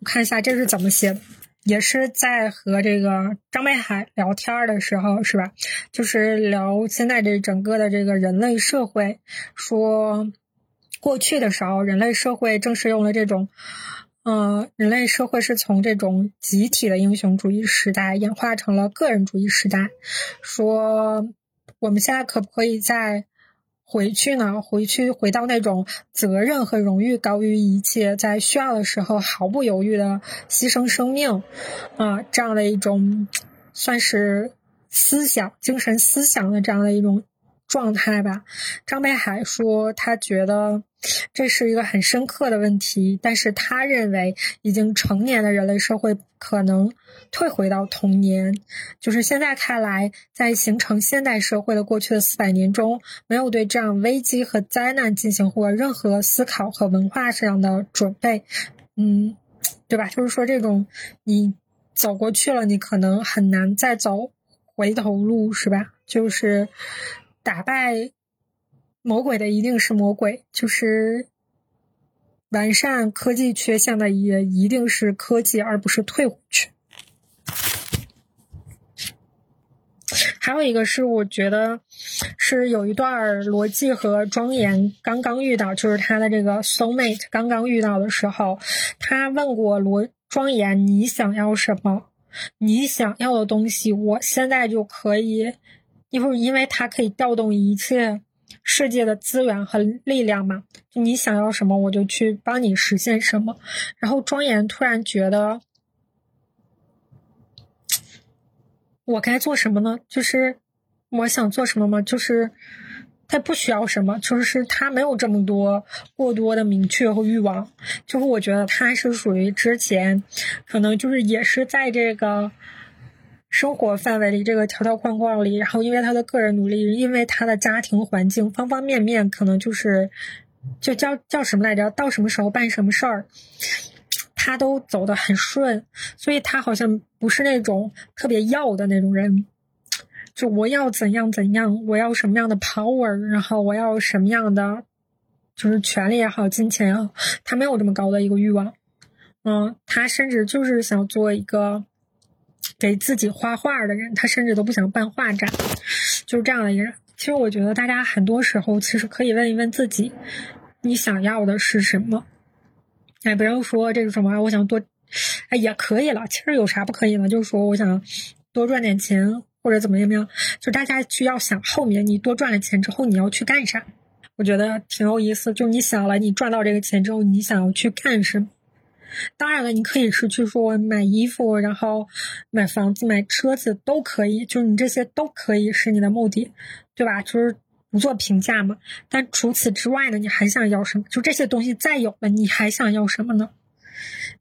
我看一下这是怎么写的。也是在和这个张北海聊天的时候，是吧？就是聊现在这整个的这个人类社会，说过去的时候，人类社会正是用了这种，嗯，人类社会是从这种集体的英雄主义时代演化成了个人主义时代。说我们现在可不可以再？回去呢？回去回到那种责任和荣誉高于一切，在需要的时候毫不犹豫的牺牲生命，啊，这样的一种算是思想、精神思想的这样的一种状态吧。张北海说，他觉得这是一个很深刻的问题，但是他认为已经成年的人类社会可能。退回到童年，就是现在看来，在形成现代社会的过去的四百年中，没有对这样危机和灾难进行过任何思考和文化上的准备，嗯，对吧？就是说，这种你走过去了，你可能很难再走回头路，是吧？就是打败魔鬼的一定是魔鬼，就是完善科技缺陷的也一定是科技，而不是退回去。还有一个是，我觉得是有一段逻辑和庄严刚刚遇到，就是他的这个 soul mate 刚刚遇到的时候，他问过罗庄严：“你想要什么？你想要的东西，我现在就可以，因为因为他可以调动一切世界的资源和力量嘛。你想要什么，我就去帮你实现什么。”然后庄严突然觉得。我该做什么呢？就是我想做什么吗？就是他不需要什么，就是他没有这么多过多的明确和欲望。就是我觉得他是属于之前可能就是也是在这个生活范围里这个条条框框里，然后因为他的个人努力，因为他的家庭环境方方面面，可能就是就叫叫什么来着？到什么时候办什么事儿。他都走得很顺，所以他好像不是那种特别要的那种人。就我要怎样怎样，我要什么样的 power，然后我要什么样的，就是权利也好，金钱也好，他没有这么高的一个欲望。嗯，他甚至就是想做一个给自己画画的人，他甚至都不想办画展，就是这样的一个人。其实我觉得大家很多时候其实可以问一问自己，你想要的是什么？哎，不要说这个什么，我想多，哎也可以了。其实有啥不可以呢？就是说我想多赚点钱。或者怎么怎么样？就大家去要想后面你多赚了钱之后你要去干啥？我觉得挺有意思。就你想了，你赚到这个钱之后，你想要去干什么？当然了，你可以是去说买衣服，然后买房子、买车子都可以。就是你这些都可以是你的目的，对吧？就是不做评价嘛。但除此之外呢，你还想要什么？就这些东西再有了，你还想要什么呢？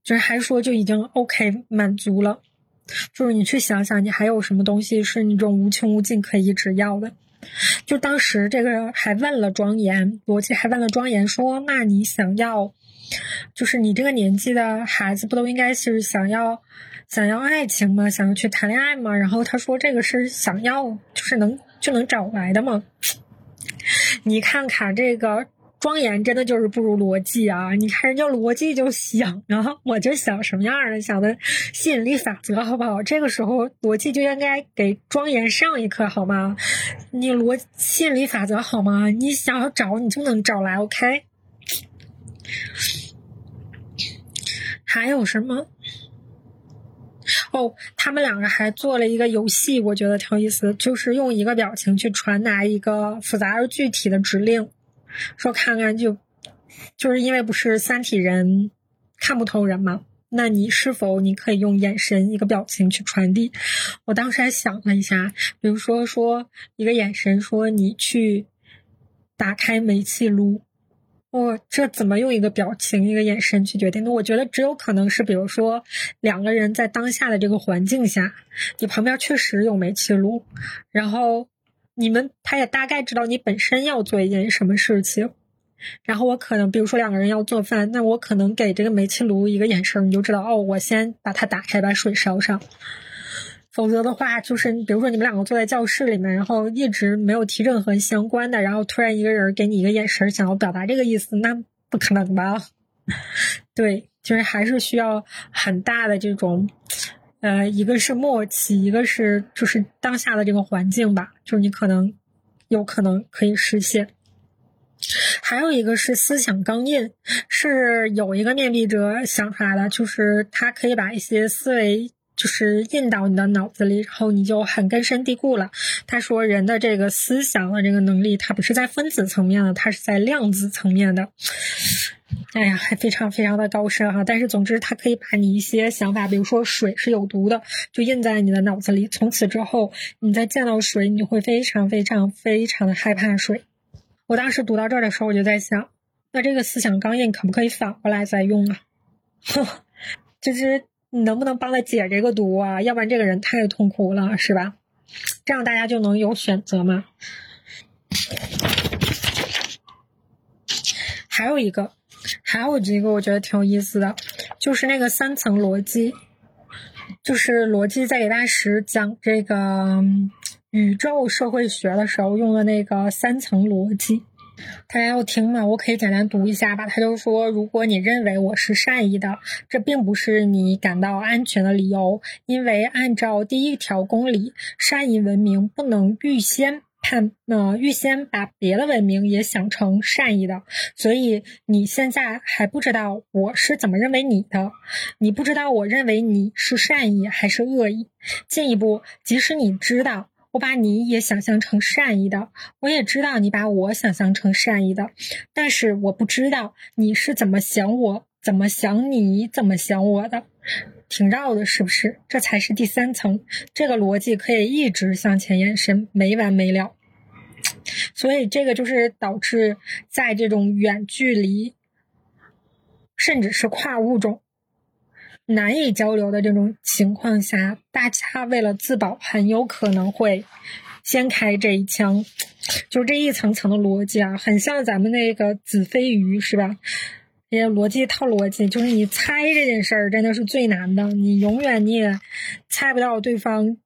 就是还说就已经 OK 满足了。就是你去想想，你还有什么东西是你这种无穷无尽可以一直要的？就当时这个还问了庄严，逻辑还问了庄严说：“那你想要，就是你这个年纪的孩子不都应该是想要想要爱情吗？想要去谈恋爱吗？”然后他说：“这个是想要，就是能就能找来的吗？” 你看看这个。庄严真的就是不如逻辑啊！你看人家逻辑就想，然后我就想什么样的，想的吸引力法则好不好？这个时候逻辑就应该给庄严上一课好吗？你逻吸引力法则好吗？你想要找你就能找来，OK？还有什么？哦，他们两个还做了一个游戏，我觉得挺有意思，就是用一个表情去传达一个复杂而具体的指令。说看看就，就是因为不是三体人看不透人嘛？那你是否你可以用眼神一个表情去传递？我当时还想了一下，比如说说一个眼神，说你去打开煤气炉，我这怎么用一个表情一个眼神去决定的？我觉得只有可能是，比如说两个人在当下的这个环境下，你旁边确实有煤气炉，然后。你们他也大概知道你本身要做一件什么事情，然后我可能比如说两个人要做饭，那我可能给这个煤气炉一个眼神，你就知道哦，我先把它打开，把水烧上。否则的话，就是比如说你们两个坐在教室里面，然后一直没有提任何相关的，然后突然一个人给你一个眼神，想要表达这个意思，那不可能吧？对，就是还是需要很大的这种。呃，一个是默契，一个是就是当下的这个环境吧，就是你可能有可能可以实现。还有一个是思想钢印，是有一个面壁者想出来的，就是他可以把一些思维就是印到你的脑子里，然后你就很根深蒂固了。他说人的这个思想的这个能力，它不是在分子层面的，它是在量子层面的。哎呀，还非常非常的高深哈！但是总之，它可以把你一些想法，比如说水是有毒的，就印在你的脑子里。从此之后，你再见到水，你会非常非常非常的害怕水。我当时读到这儿的时候，我就在想，那这个思想钢印可不可以反过来再用啊呵？就 是你能不能帮他解这个毒啊？要不然这个人太痛苦了，是吧？这样大家就能有选择嘛。还有一个。还有一个我觉得挺有意思的，就是那个三层逻辑，就是逻辑在给大师讲这个宇宙社会学的时候用的那个三层逻辑，大家要听吗？我可以简单读一下吧。他就说，如果你认为我是善意的，这并不是你感到安全的理由，因为按照第一条公理，善意文明不能预先。判呃，预先把别的文明也想成善意的，所以你现在还不知道我是怎么认为你的，你不知道我认为你是善意还是恶意。进一步，即使你知道我把你也想象成善意的，我也知道你把我想象成善意的，但是我不知道你是怎么想我，怎么想你，怎么想我的。挺绕的，是不是？这才是第三层，这个逻辑可以一直向前延伸，没完没了。所以这个就是导致在这种远距离，甚至是跨物种难以交流的这种情况下，大家为了自保，很有可能会先开这一枪。就是这一层层的逻辑啊，很像咱们那个子非鱼，是吧？也逻辑套逻辑，就是你猜这件事儿真的是最难的，你永远你也猜不到对方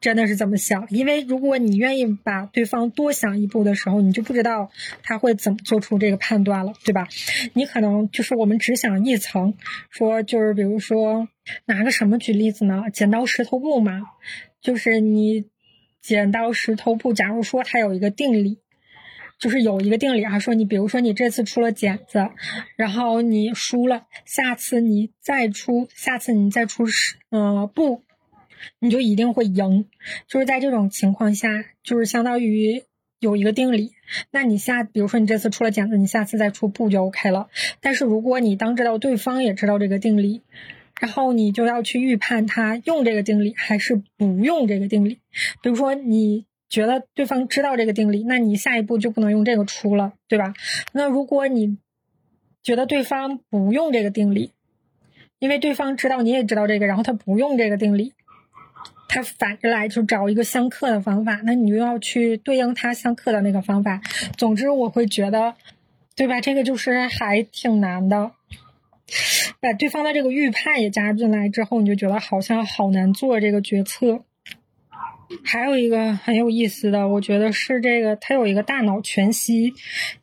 真的是怎么想。因为如果你愿意把对方多想一步的时候，你就不知道他会怎么做出这个判断了，对吧？你可能就是我们只想一层，说就是比如说拿个什么举例子呢？剪刀石头布嘛，就是你剪刀石头布，假如说它有一个定理。就是有一个定理啊，说你比如说你这次出了剪子，然后你输了，下次你再出，下次你再出是呃布，你就一定会赢。就是在这种情况下，就是相当于有一个定理。那你下，比如说你这次出了剪子，你下次再出布就 OK 了。但是如果你当知道对方也知道这个定理，然后你就要去预判他用这个定理还是不用这个定理。比如说你。觉得对方知道这个定理，那你下一步就不能用这个出了，对吧？那如果你觉得对方不用这个定理，因为对方知道你也知道这个，然后他不用这个定理，他反着来就找一个相克的方法，那你就要去对应他相克的那个方法。总之，我会觉得，对吧？这个就是还挺难的，把对方的这个预判也加入进来之后，你就觉得好像好难做这个决策。还有一个很有意思的，我觉得是这个，它有一个大脑全息。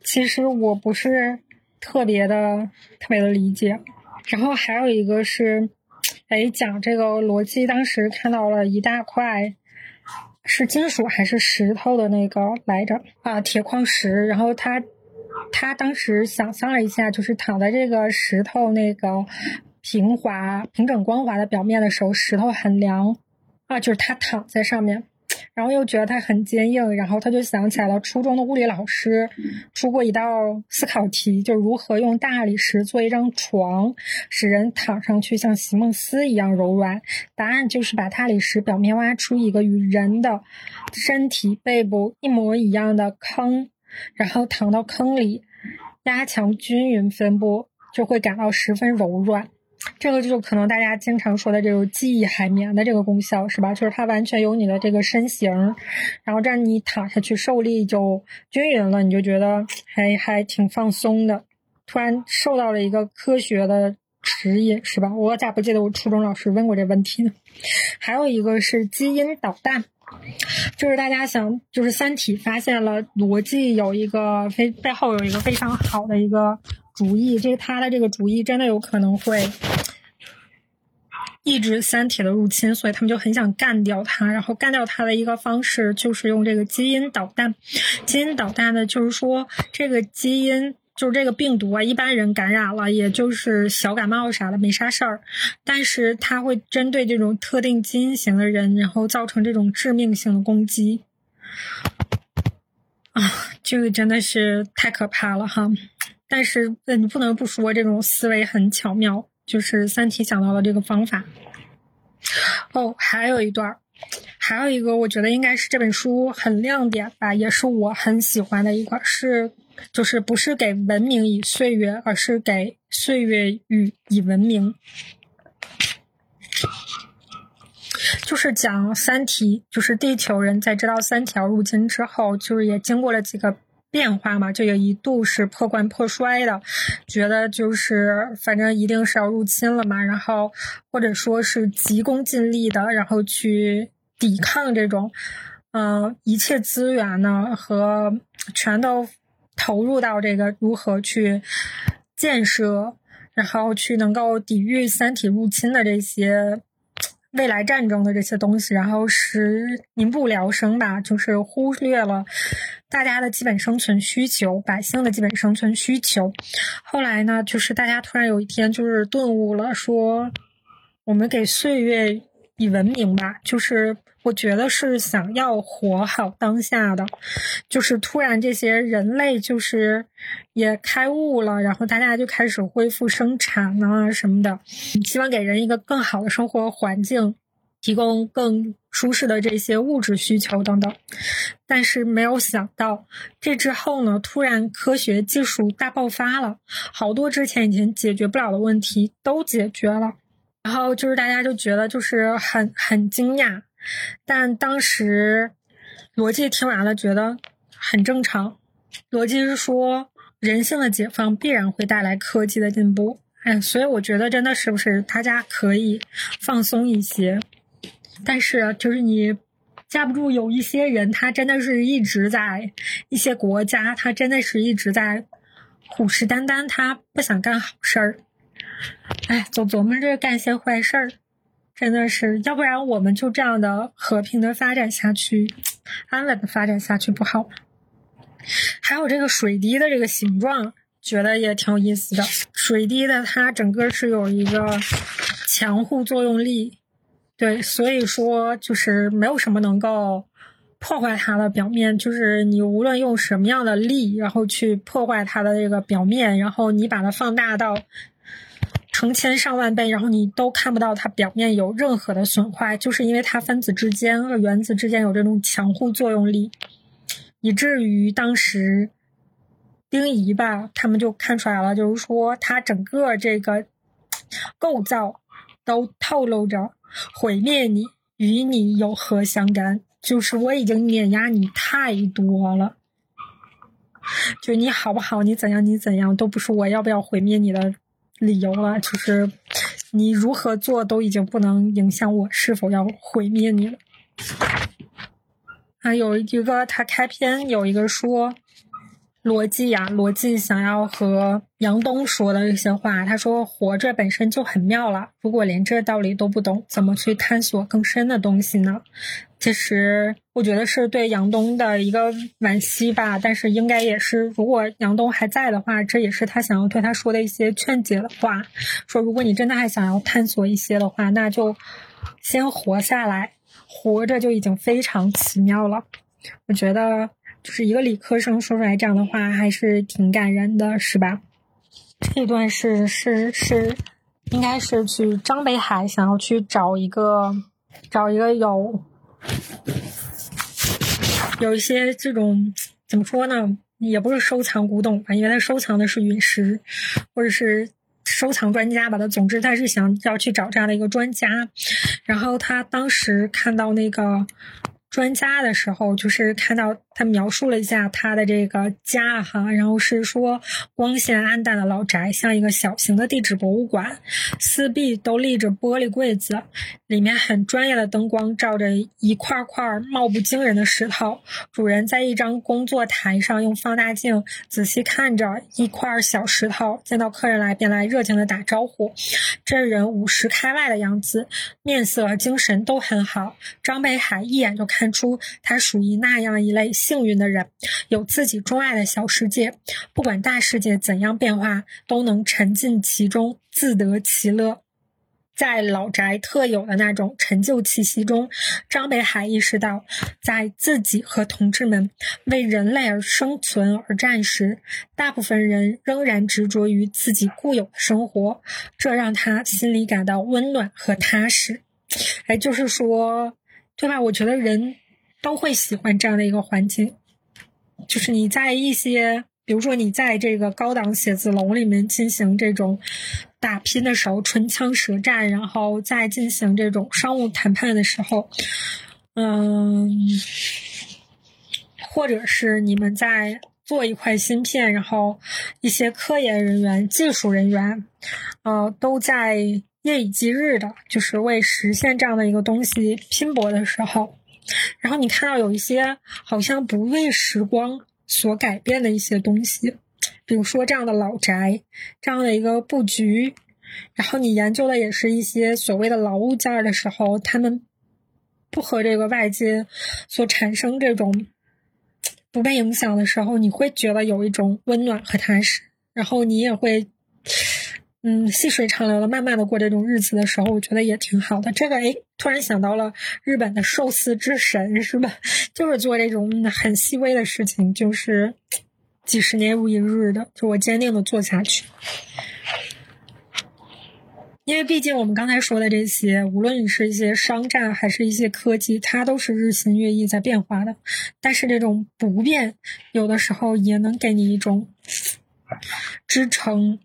其实我不是特别的、特别的理解。然后还有一个是，哎，讲这个逻辑，当时看到了一大块是金属还是石头的那个来着啊，铁矿石。然后他他当时想象了一下，就是躺在这个石头那个平滑、平整、光滑的表面的时候，石头很凉。啊，就是他躺在上面，然后又觉得它很坚硬，然后他就想起来了，初中的物理老师出过一道思考题，就是如何用大理石做一张床，使人躺上去像席梦思一样柔软。答案就是把大理石表面挖出一个与人的身体背部一模一样的坑，然后躺到坑里，压强均匀分布，就会感到十分柔软。这个就可能大家经常说的这种记忆海绵的这个功效是吧？就是它完全有你的这个身形，然后这样你躺下去受力就均匀了，你就觉得还还挺放松的。突然受到了一个科学的指引是吧？我咋不记得我初中老师问过这问题呢？还有一个是基因导弹，就是大家想，就是《三体》发现了逻辑有一个非背后有一个非常好的一个。主意，这个他的这个主意真的有可能会抑制三体的入侵，所以他们就很想干掉他。然后干掉他的一个方式就是用这个基因导弹。基因导弹呢，就是说这个基因就是这个病毒啊，一般人感染了也就是小感冒啥的，没啥事儿。但是它会针对这种特定基因型的人，然后造成这种致命性的攻击。啊，这个真的是太可怕了哈！但是，你不能不说这种思维很巧妙，就是《三体》想到了这个方法。哦，还有一段，还有一个，我觉得应该是这本书很亮点吧，也是我很喜欢的一个，是就是不是给文明以岁月，而是给岁月与以文明，就是讲《三体》，就是地球人在知道三条入侵之后，就是也经过了几个。变化嘛，这个一度是破罐破摔的，觉得就是反正一定是要入侵了嘛，然后或者说是急功近利的，然后去抵抗这种，嗯，一切资源呢和全都投入到这个如何去建设，然后去能够抵御三体入侵的这些。未来战争的这些东西，然后是民不聊生吧，就是忽略了大家的基本生存需求，百姓的基本生存需求。后来呢，就是大家突然有一天就是顿悟了，说我们给岁月以文明吧，就是。我觉得是想要活好当下的，就是突然这些人类就是也开悟了，然后大家就开始恢复生产啊什么的，希望给人一个更好的生活环境，提供更舒适的这些物质需求等等。但是没有想到，这之后呢，突然科学技术大爆发了，好多之前已经解决不了的问题都解决了，然后就是大家就觉得就是很很惊讶。但当时，逻辑听完了觉得很正常。逻辑是说，人性的解放必然会带来科技的进步。哎，所以我觉得真的是不是大家可以放松一些，但是就是你架不住有一些人，他真的是一直在一些国家，他真的是一直在虎视眈眈，他不想干好事儿。哎，总琢磨着干些坏事儿，真的是，要不然我们就这样的和平的发展下去，安稳的发展下去不好吗？还有这个水滴的这个形状，觉得也挺有意思的。水滴的它整个是有一个强护作用力，对，所以说就是没有什么能够破坏它的表面，就是你无论用什么样的力，然后去破坏它的这个表面，然后你把它放大到。成千上万倍，然后你都看不到它表面有任何的损坏，就是因为它分子之间和原子之间有这种强互作用力，以至于当时丁仪吧，他们就看出来了，就是说它整个这个构造都透露着毁灭你与你有何相干？就是我已经碾压你太多了，就你好不好，你怎样，你怎样，都不是我要不要毁灭你的。理由了，就是你如何做都已经不能影响我是否要毁灭你了。还有一个，他开篇有一个说。罗辑呀，罗辑想要和杨东说的一些话。他说：“活着本身就很妙了，如果连这道理都不懂，怎么去探索更深的东西呢？”其实，我觉得是对杨东的一个惋惜吧。但是，应该也是，如果杨东还在的话，这也是他想要对他说的一些劝解的话。说，如果你真的还想要探索一些的话，那就先活下来，活着就已经非常奇妙了。我觉得。就是一个理科生说出来这样的话，还是挺感人的，是吧？这段是是是，应该是去张北海想要去找一个找一个有有一些这种怎么说呢？也不是收藏古董吧，因为他收藏的是陨石，或者是收藏专家吧。他总之他是想要去找这样的一个专家，然后他当时看到那个。专家的时候，就是看到他描述了一下他的这个家哈，然后是说光线暗淡的老宅，像一个小型的地质博物馆，四壁都立着玻璃柜子，里面很专业的灯光照着一块块貌不惊人的石头，主人在一张工作台上用放大镜仔细看着一块小石头，见到客人来便来热情的打招呼，这人五十开外的样子，面色精神都很好，张北海一眼就看。看出他属于那样一类幸运的人，有自己钟爱的小世界，不管大世界怎样变化，都能沉浸其中，自得其乐。在老宅特有的那种陈旧气息中，张北海意识到，在自己和同志们为人类而生存而战时，大部分人仍然执着于自己固有的生活，这让他心里感到温暖和踏实。哎，就是说。对吧？我觉得人都会喜欢这样的一个环境，就是你在一些，比如说你在这个高档写字楼里面进行这种打拼的时候，唇枪舌战，然后再进行这种商务谈判的时候，嗯，或者是你们在做一块芯片，然后一些科研人员、技术人员，呃，都在。夜以继日的，就是为实现这样的一个东西拼搏的时候，然后你看到有一些好像不为时光所改变的一些东西，比如说这样的老宅，这样的一个布局，然后你研究的也是一些所谓的老物件的时候，他们不和这个外界所产生这种不被影响的时候，你会觉得有一种温暖和踏实，然后你也会。嗯，细水长流的，慢慢的过这种日子的时候，我觉得也挺好的。这个哎，突然想到了日本的寿司之神，是吧？就是做这种很细微的事情，就是几十年如一日的，就我坚定的做下去。因为毕竟我们刚才说的这些，无论是一些商战还是一些科技，它都是日新月异在变化的。但是这种不变，有的时候也能给你一种支撑。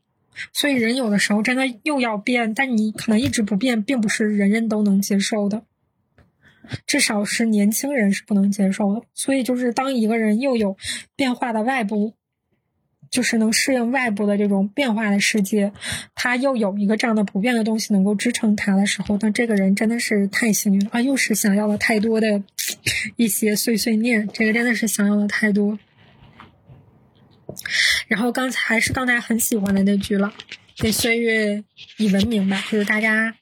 所以人有的时候真的又要变，但你可能一直不变，并不是人人都能接受的，至少是年轻人是不能接受的。所以就是当一个人又有变化的外部，就是能适应外部的这种变化的世界，他又有一个这样的不变的东西能够支撑他的时候，那这个人真的是太幸运了啊！又是想要了太多的一些碎碎念，这个真的是想要的太多。然后刚才还是刚才很喜欢的那句了，给岁月以文明吧，就是大家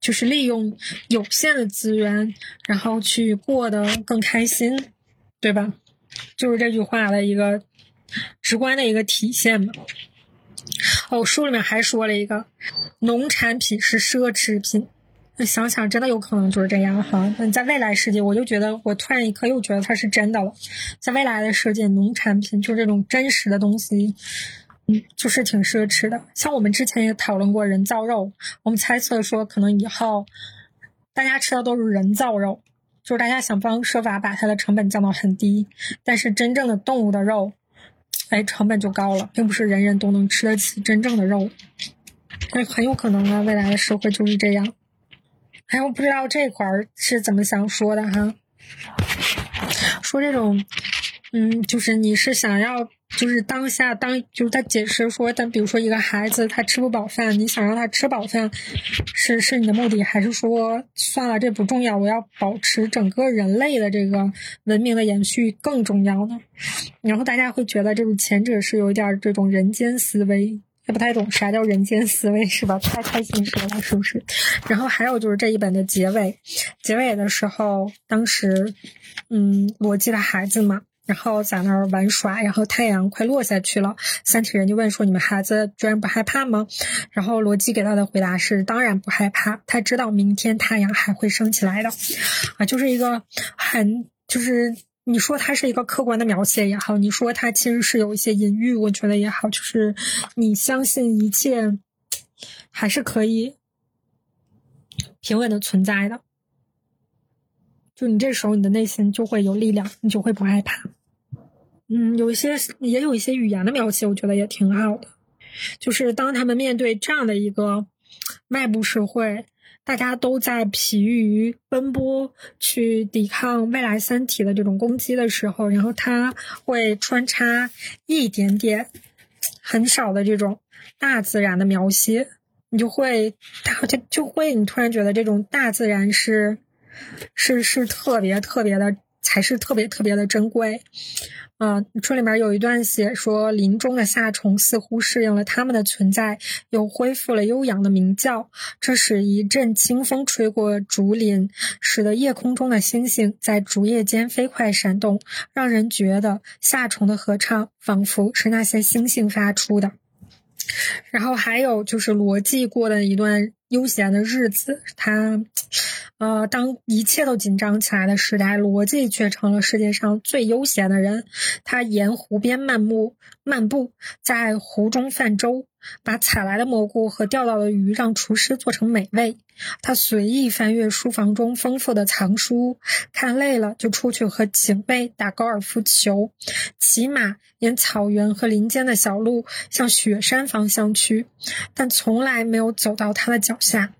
就是利用有限的资源，然后去过得更开心，对吧？就是这句话的一个直观的一个体现嘛。哦，书里面还说了一个，农产品是奢侈品。想想，真的有可能就是这样哈。那在未来世界，我就觉得，我突然一刻又觉得它是真的了。在未来的世界，农产品就是这种真实的东西，嗯，就是挺奢侈的。像我们之前也讨论过人造肉，我们猜测说，可能以后大家吃的都是人造肉。就是大家想方设法把它的成本降到很低，但是真正的动物的肉，哎，成本就高了，并不是人人都能吃得起真正的肉。那很有可能啊，未来的社会就是这样。哎，我不知道这块儿是怎么想说的哈，说这种，嗯，就是你是想要。就是当下当就是他解释说，但比如说一个孩子他吃不饱饭，你想让他吃饱饭，是是你的目的，还是说算了这不重要，我要保持整个人类的这个文明的延续更重要呢？然后大家会觉得这种前者是有一点这种人间思维，也不太懂啥叫人间思维是吧？太太现实了是不是？然后还有就是这一本的结尾，结尾的时候，当时嗯，罗辑的孩子嘛。然后在那儿玩耍，然后太阳快落下去了，三体人就问说：“你们孩子居然不害怕吗？”然后罗辑给他的回答是：“当然不害怕，他知道明天太阳还会升起来的。”啊，就是一个很，就是你说它是一个客观的描写也好，你说它其实是有一些隐喻，我觉得也好，就是你相信一切还是可以平稳的存在的，就你这时候你的内心就会有力量，你就会不害怕。嗯，有一些也有一些语言的描写，我觉得也挺好的。就是当他们面对这样的一个外部社会，大家都在疲于奔波去抵抗未来三体的这种攻击的时候，然后他会穿插一点点很少的这种大自然的描写，你就会他就就会你突然觉得这种大自然是是是特别特别的，才是特别特别的珍贵。啊，这里面有一段写说，林中的夏虫似乎适应了它们的存在，又恢复了悠扬的鸣叫。这时，一阵清风吹过竹林，使得夜空中的星星在竹叶间飞快闪动，让人觉得夏虫的合唱仿佛是那些星星发出的。然后还有就是罗辑过的一段悠闲的日子，他。呃，当一切都紧张起来的时代，罗辑却成了世界上最悠闲的人。他沿湖边漫步，漫步在湖中泛舟，把采来的蘑菇和钓到的鱼让厨师做成美味。他随意翻阅书房中丰富的藏书，看累了就出去和警卫打高尔夫球，骑马沿草原和林间的小路向雪山方向去，但从来没有走到他的脚下。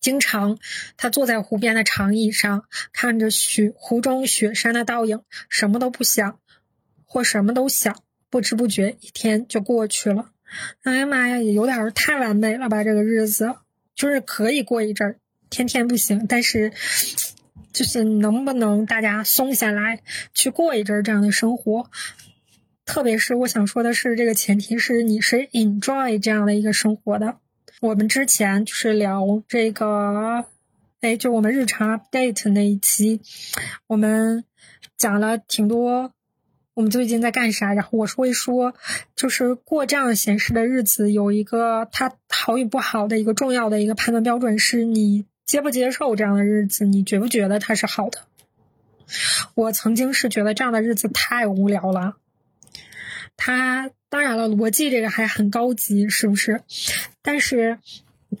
经常，他坐在湖边的长椅上，看着雪湖中雪山的倒影，什么都不想，或什么都想，不知不觉一天就过去了。哎呀妈呀，也有点太完美了吧？这个日子就是可以过一阵儿，天天不行，但是就是能不能大家松下来去过一阵儿这样的生活？特别是我想说的是，这个前提是你是 enjoy 这样的一个生活的。我们之前就是聊这个，哎，就我们日常 update 那一期，我们讲了挺多，我们最近在干啥？然后我说一说，就是过这样闲适的日子，有一个它好与不好的一个重要的一个判断标准，是你接不接受这样的日子，你觉不觉得它是好的？我曾经是觉得这样的日子太无聊了，它。当然了，逻辑这个还很高级，是不是？但是，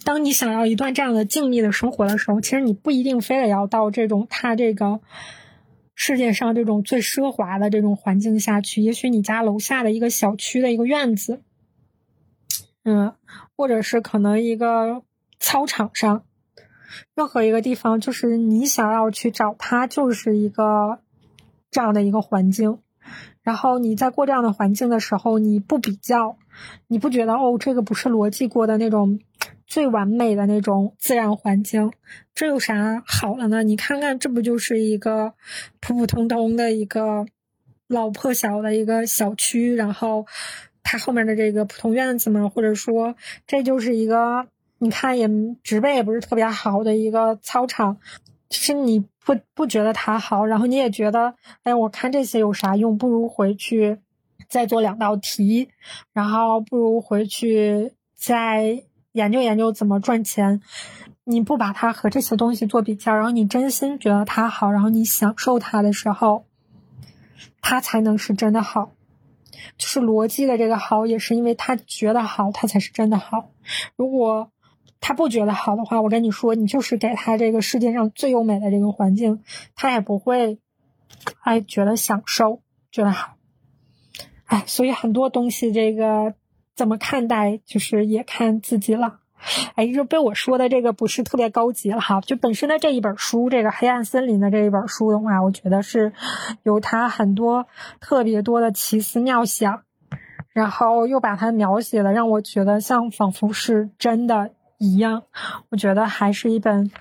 当你想要一段这样的静谧的生活的时候，其实你不一定非得要到这种他这个世界上这种最奢华的这种环境下去。也许你家楼下的一个小区的一个院子，嗯，或者是可能一个操场上，任何一个地方，就是你想要去找它，就是一个这样的一个环境。然后你在过这样的环境的时候，你不比较，你不觉得哦，这个不是逻辑过的那种最完美的那种自然环境，这有啥好的呢？你看看，这不就是一个普普通通的一个老破小的一个小区，然后它后面的这个普通院子嘛，或者说这就是一个你看也植被也不是特别好的一个操场，是你。不不觉得它好，然后你也觉得，哎，我看这些有啥用？不如回去再做两道题，然后不如回去再研究研究怎么赚钱。你不把它和这些东西做比较，然后你真心觉得它好，然后你享受它的时候，它才能是真的好。就是逻辑的这个好，也是因为他觉得好，它才是真的好。如果。他不觉得好的话，我跟你说，你就是给他这个世界上最优美的这个环境，他也不会，哎，觉得享受，觉得好，哎，所以很多东西这个怎么看待，就是也看自己了。哎，就被我说的这个不是特别高级了哈，就本身的这一本书，这个《黑暗森林》的这一本书的话，我觉得是有它很多特别多的奇思妙想，然后又把它描写的让我觉得像仿佛是真的。一样，我觉得还是一本，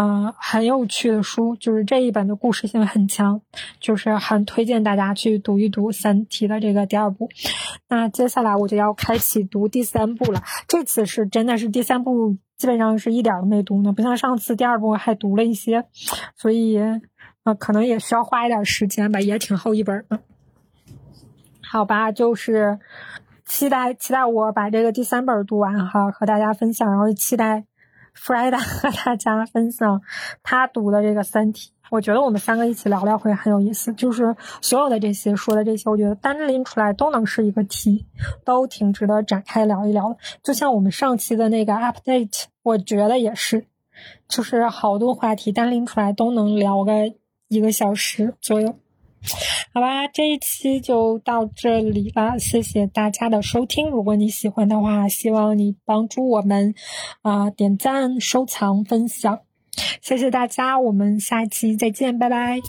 嗯，很有趣的书。就是这一本的故事性很强，就是很推荐大家去读一读《三体》的这个第二部。那接下来我就要开启读第三部了。这次是真的是第三部，基本上是一点都没读呢，不像上次第二部还读了一些，所以呃，可能也需要花一点时间吧，也挺厚一本的。好吧，就是。期待期待我把这个第三本读完哈，和大家分享。然后期待 f r e d a 和大家分享他读的这个《三体》。我觉得我们三个一起聊聊会很有意思。就是所有的这些说的这些，我觉得单拎出来都能是一个题，都挺值得展开聊一聊的。就像我们上期的那个 update，我觉得也是，就是好多话题单拎出来都能聊个一个小时左右。好吧，这一期就到这里了，谢谢大家的收听。如果你喜欢的话，希望你帮助我们啊点赞、收藏、分享，谢谢大家，我们下期再见，拜拜。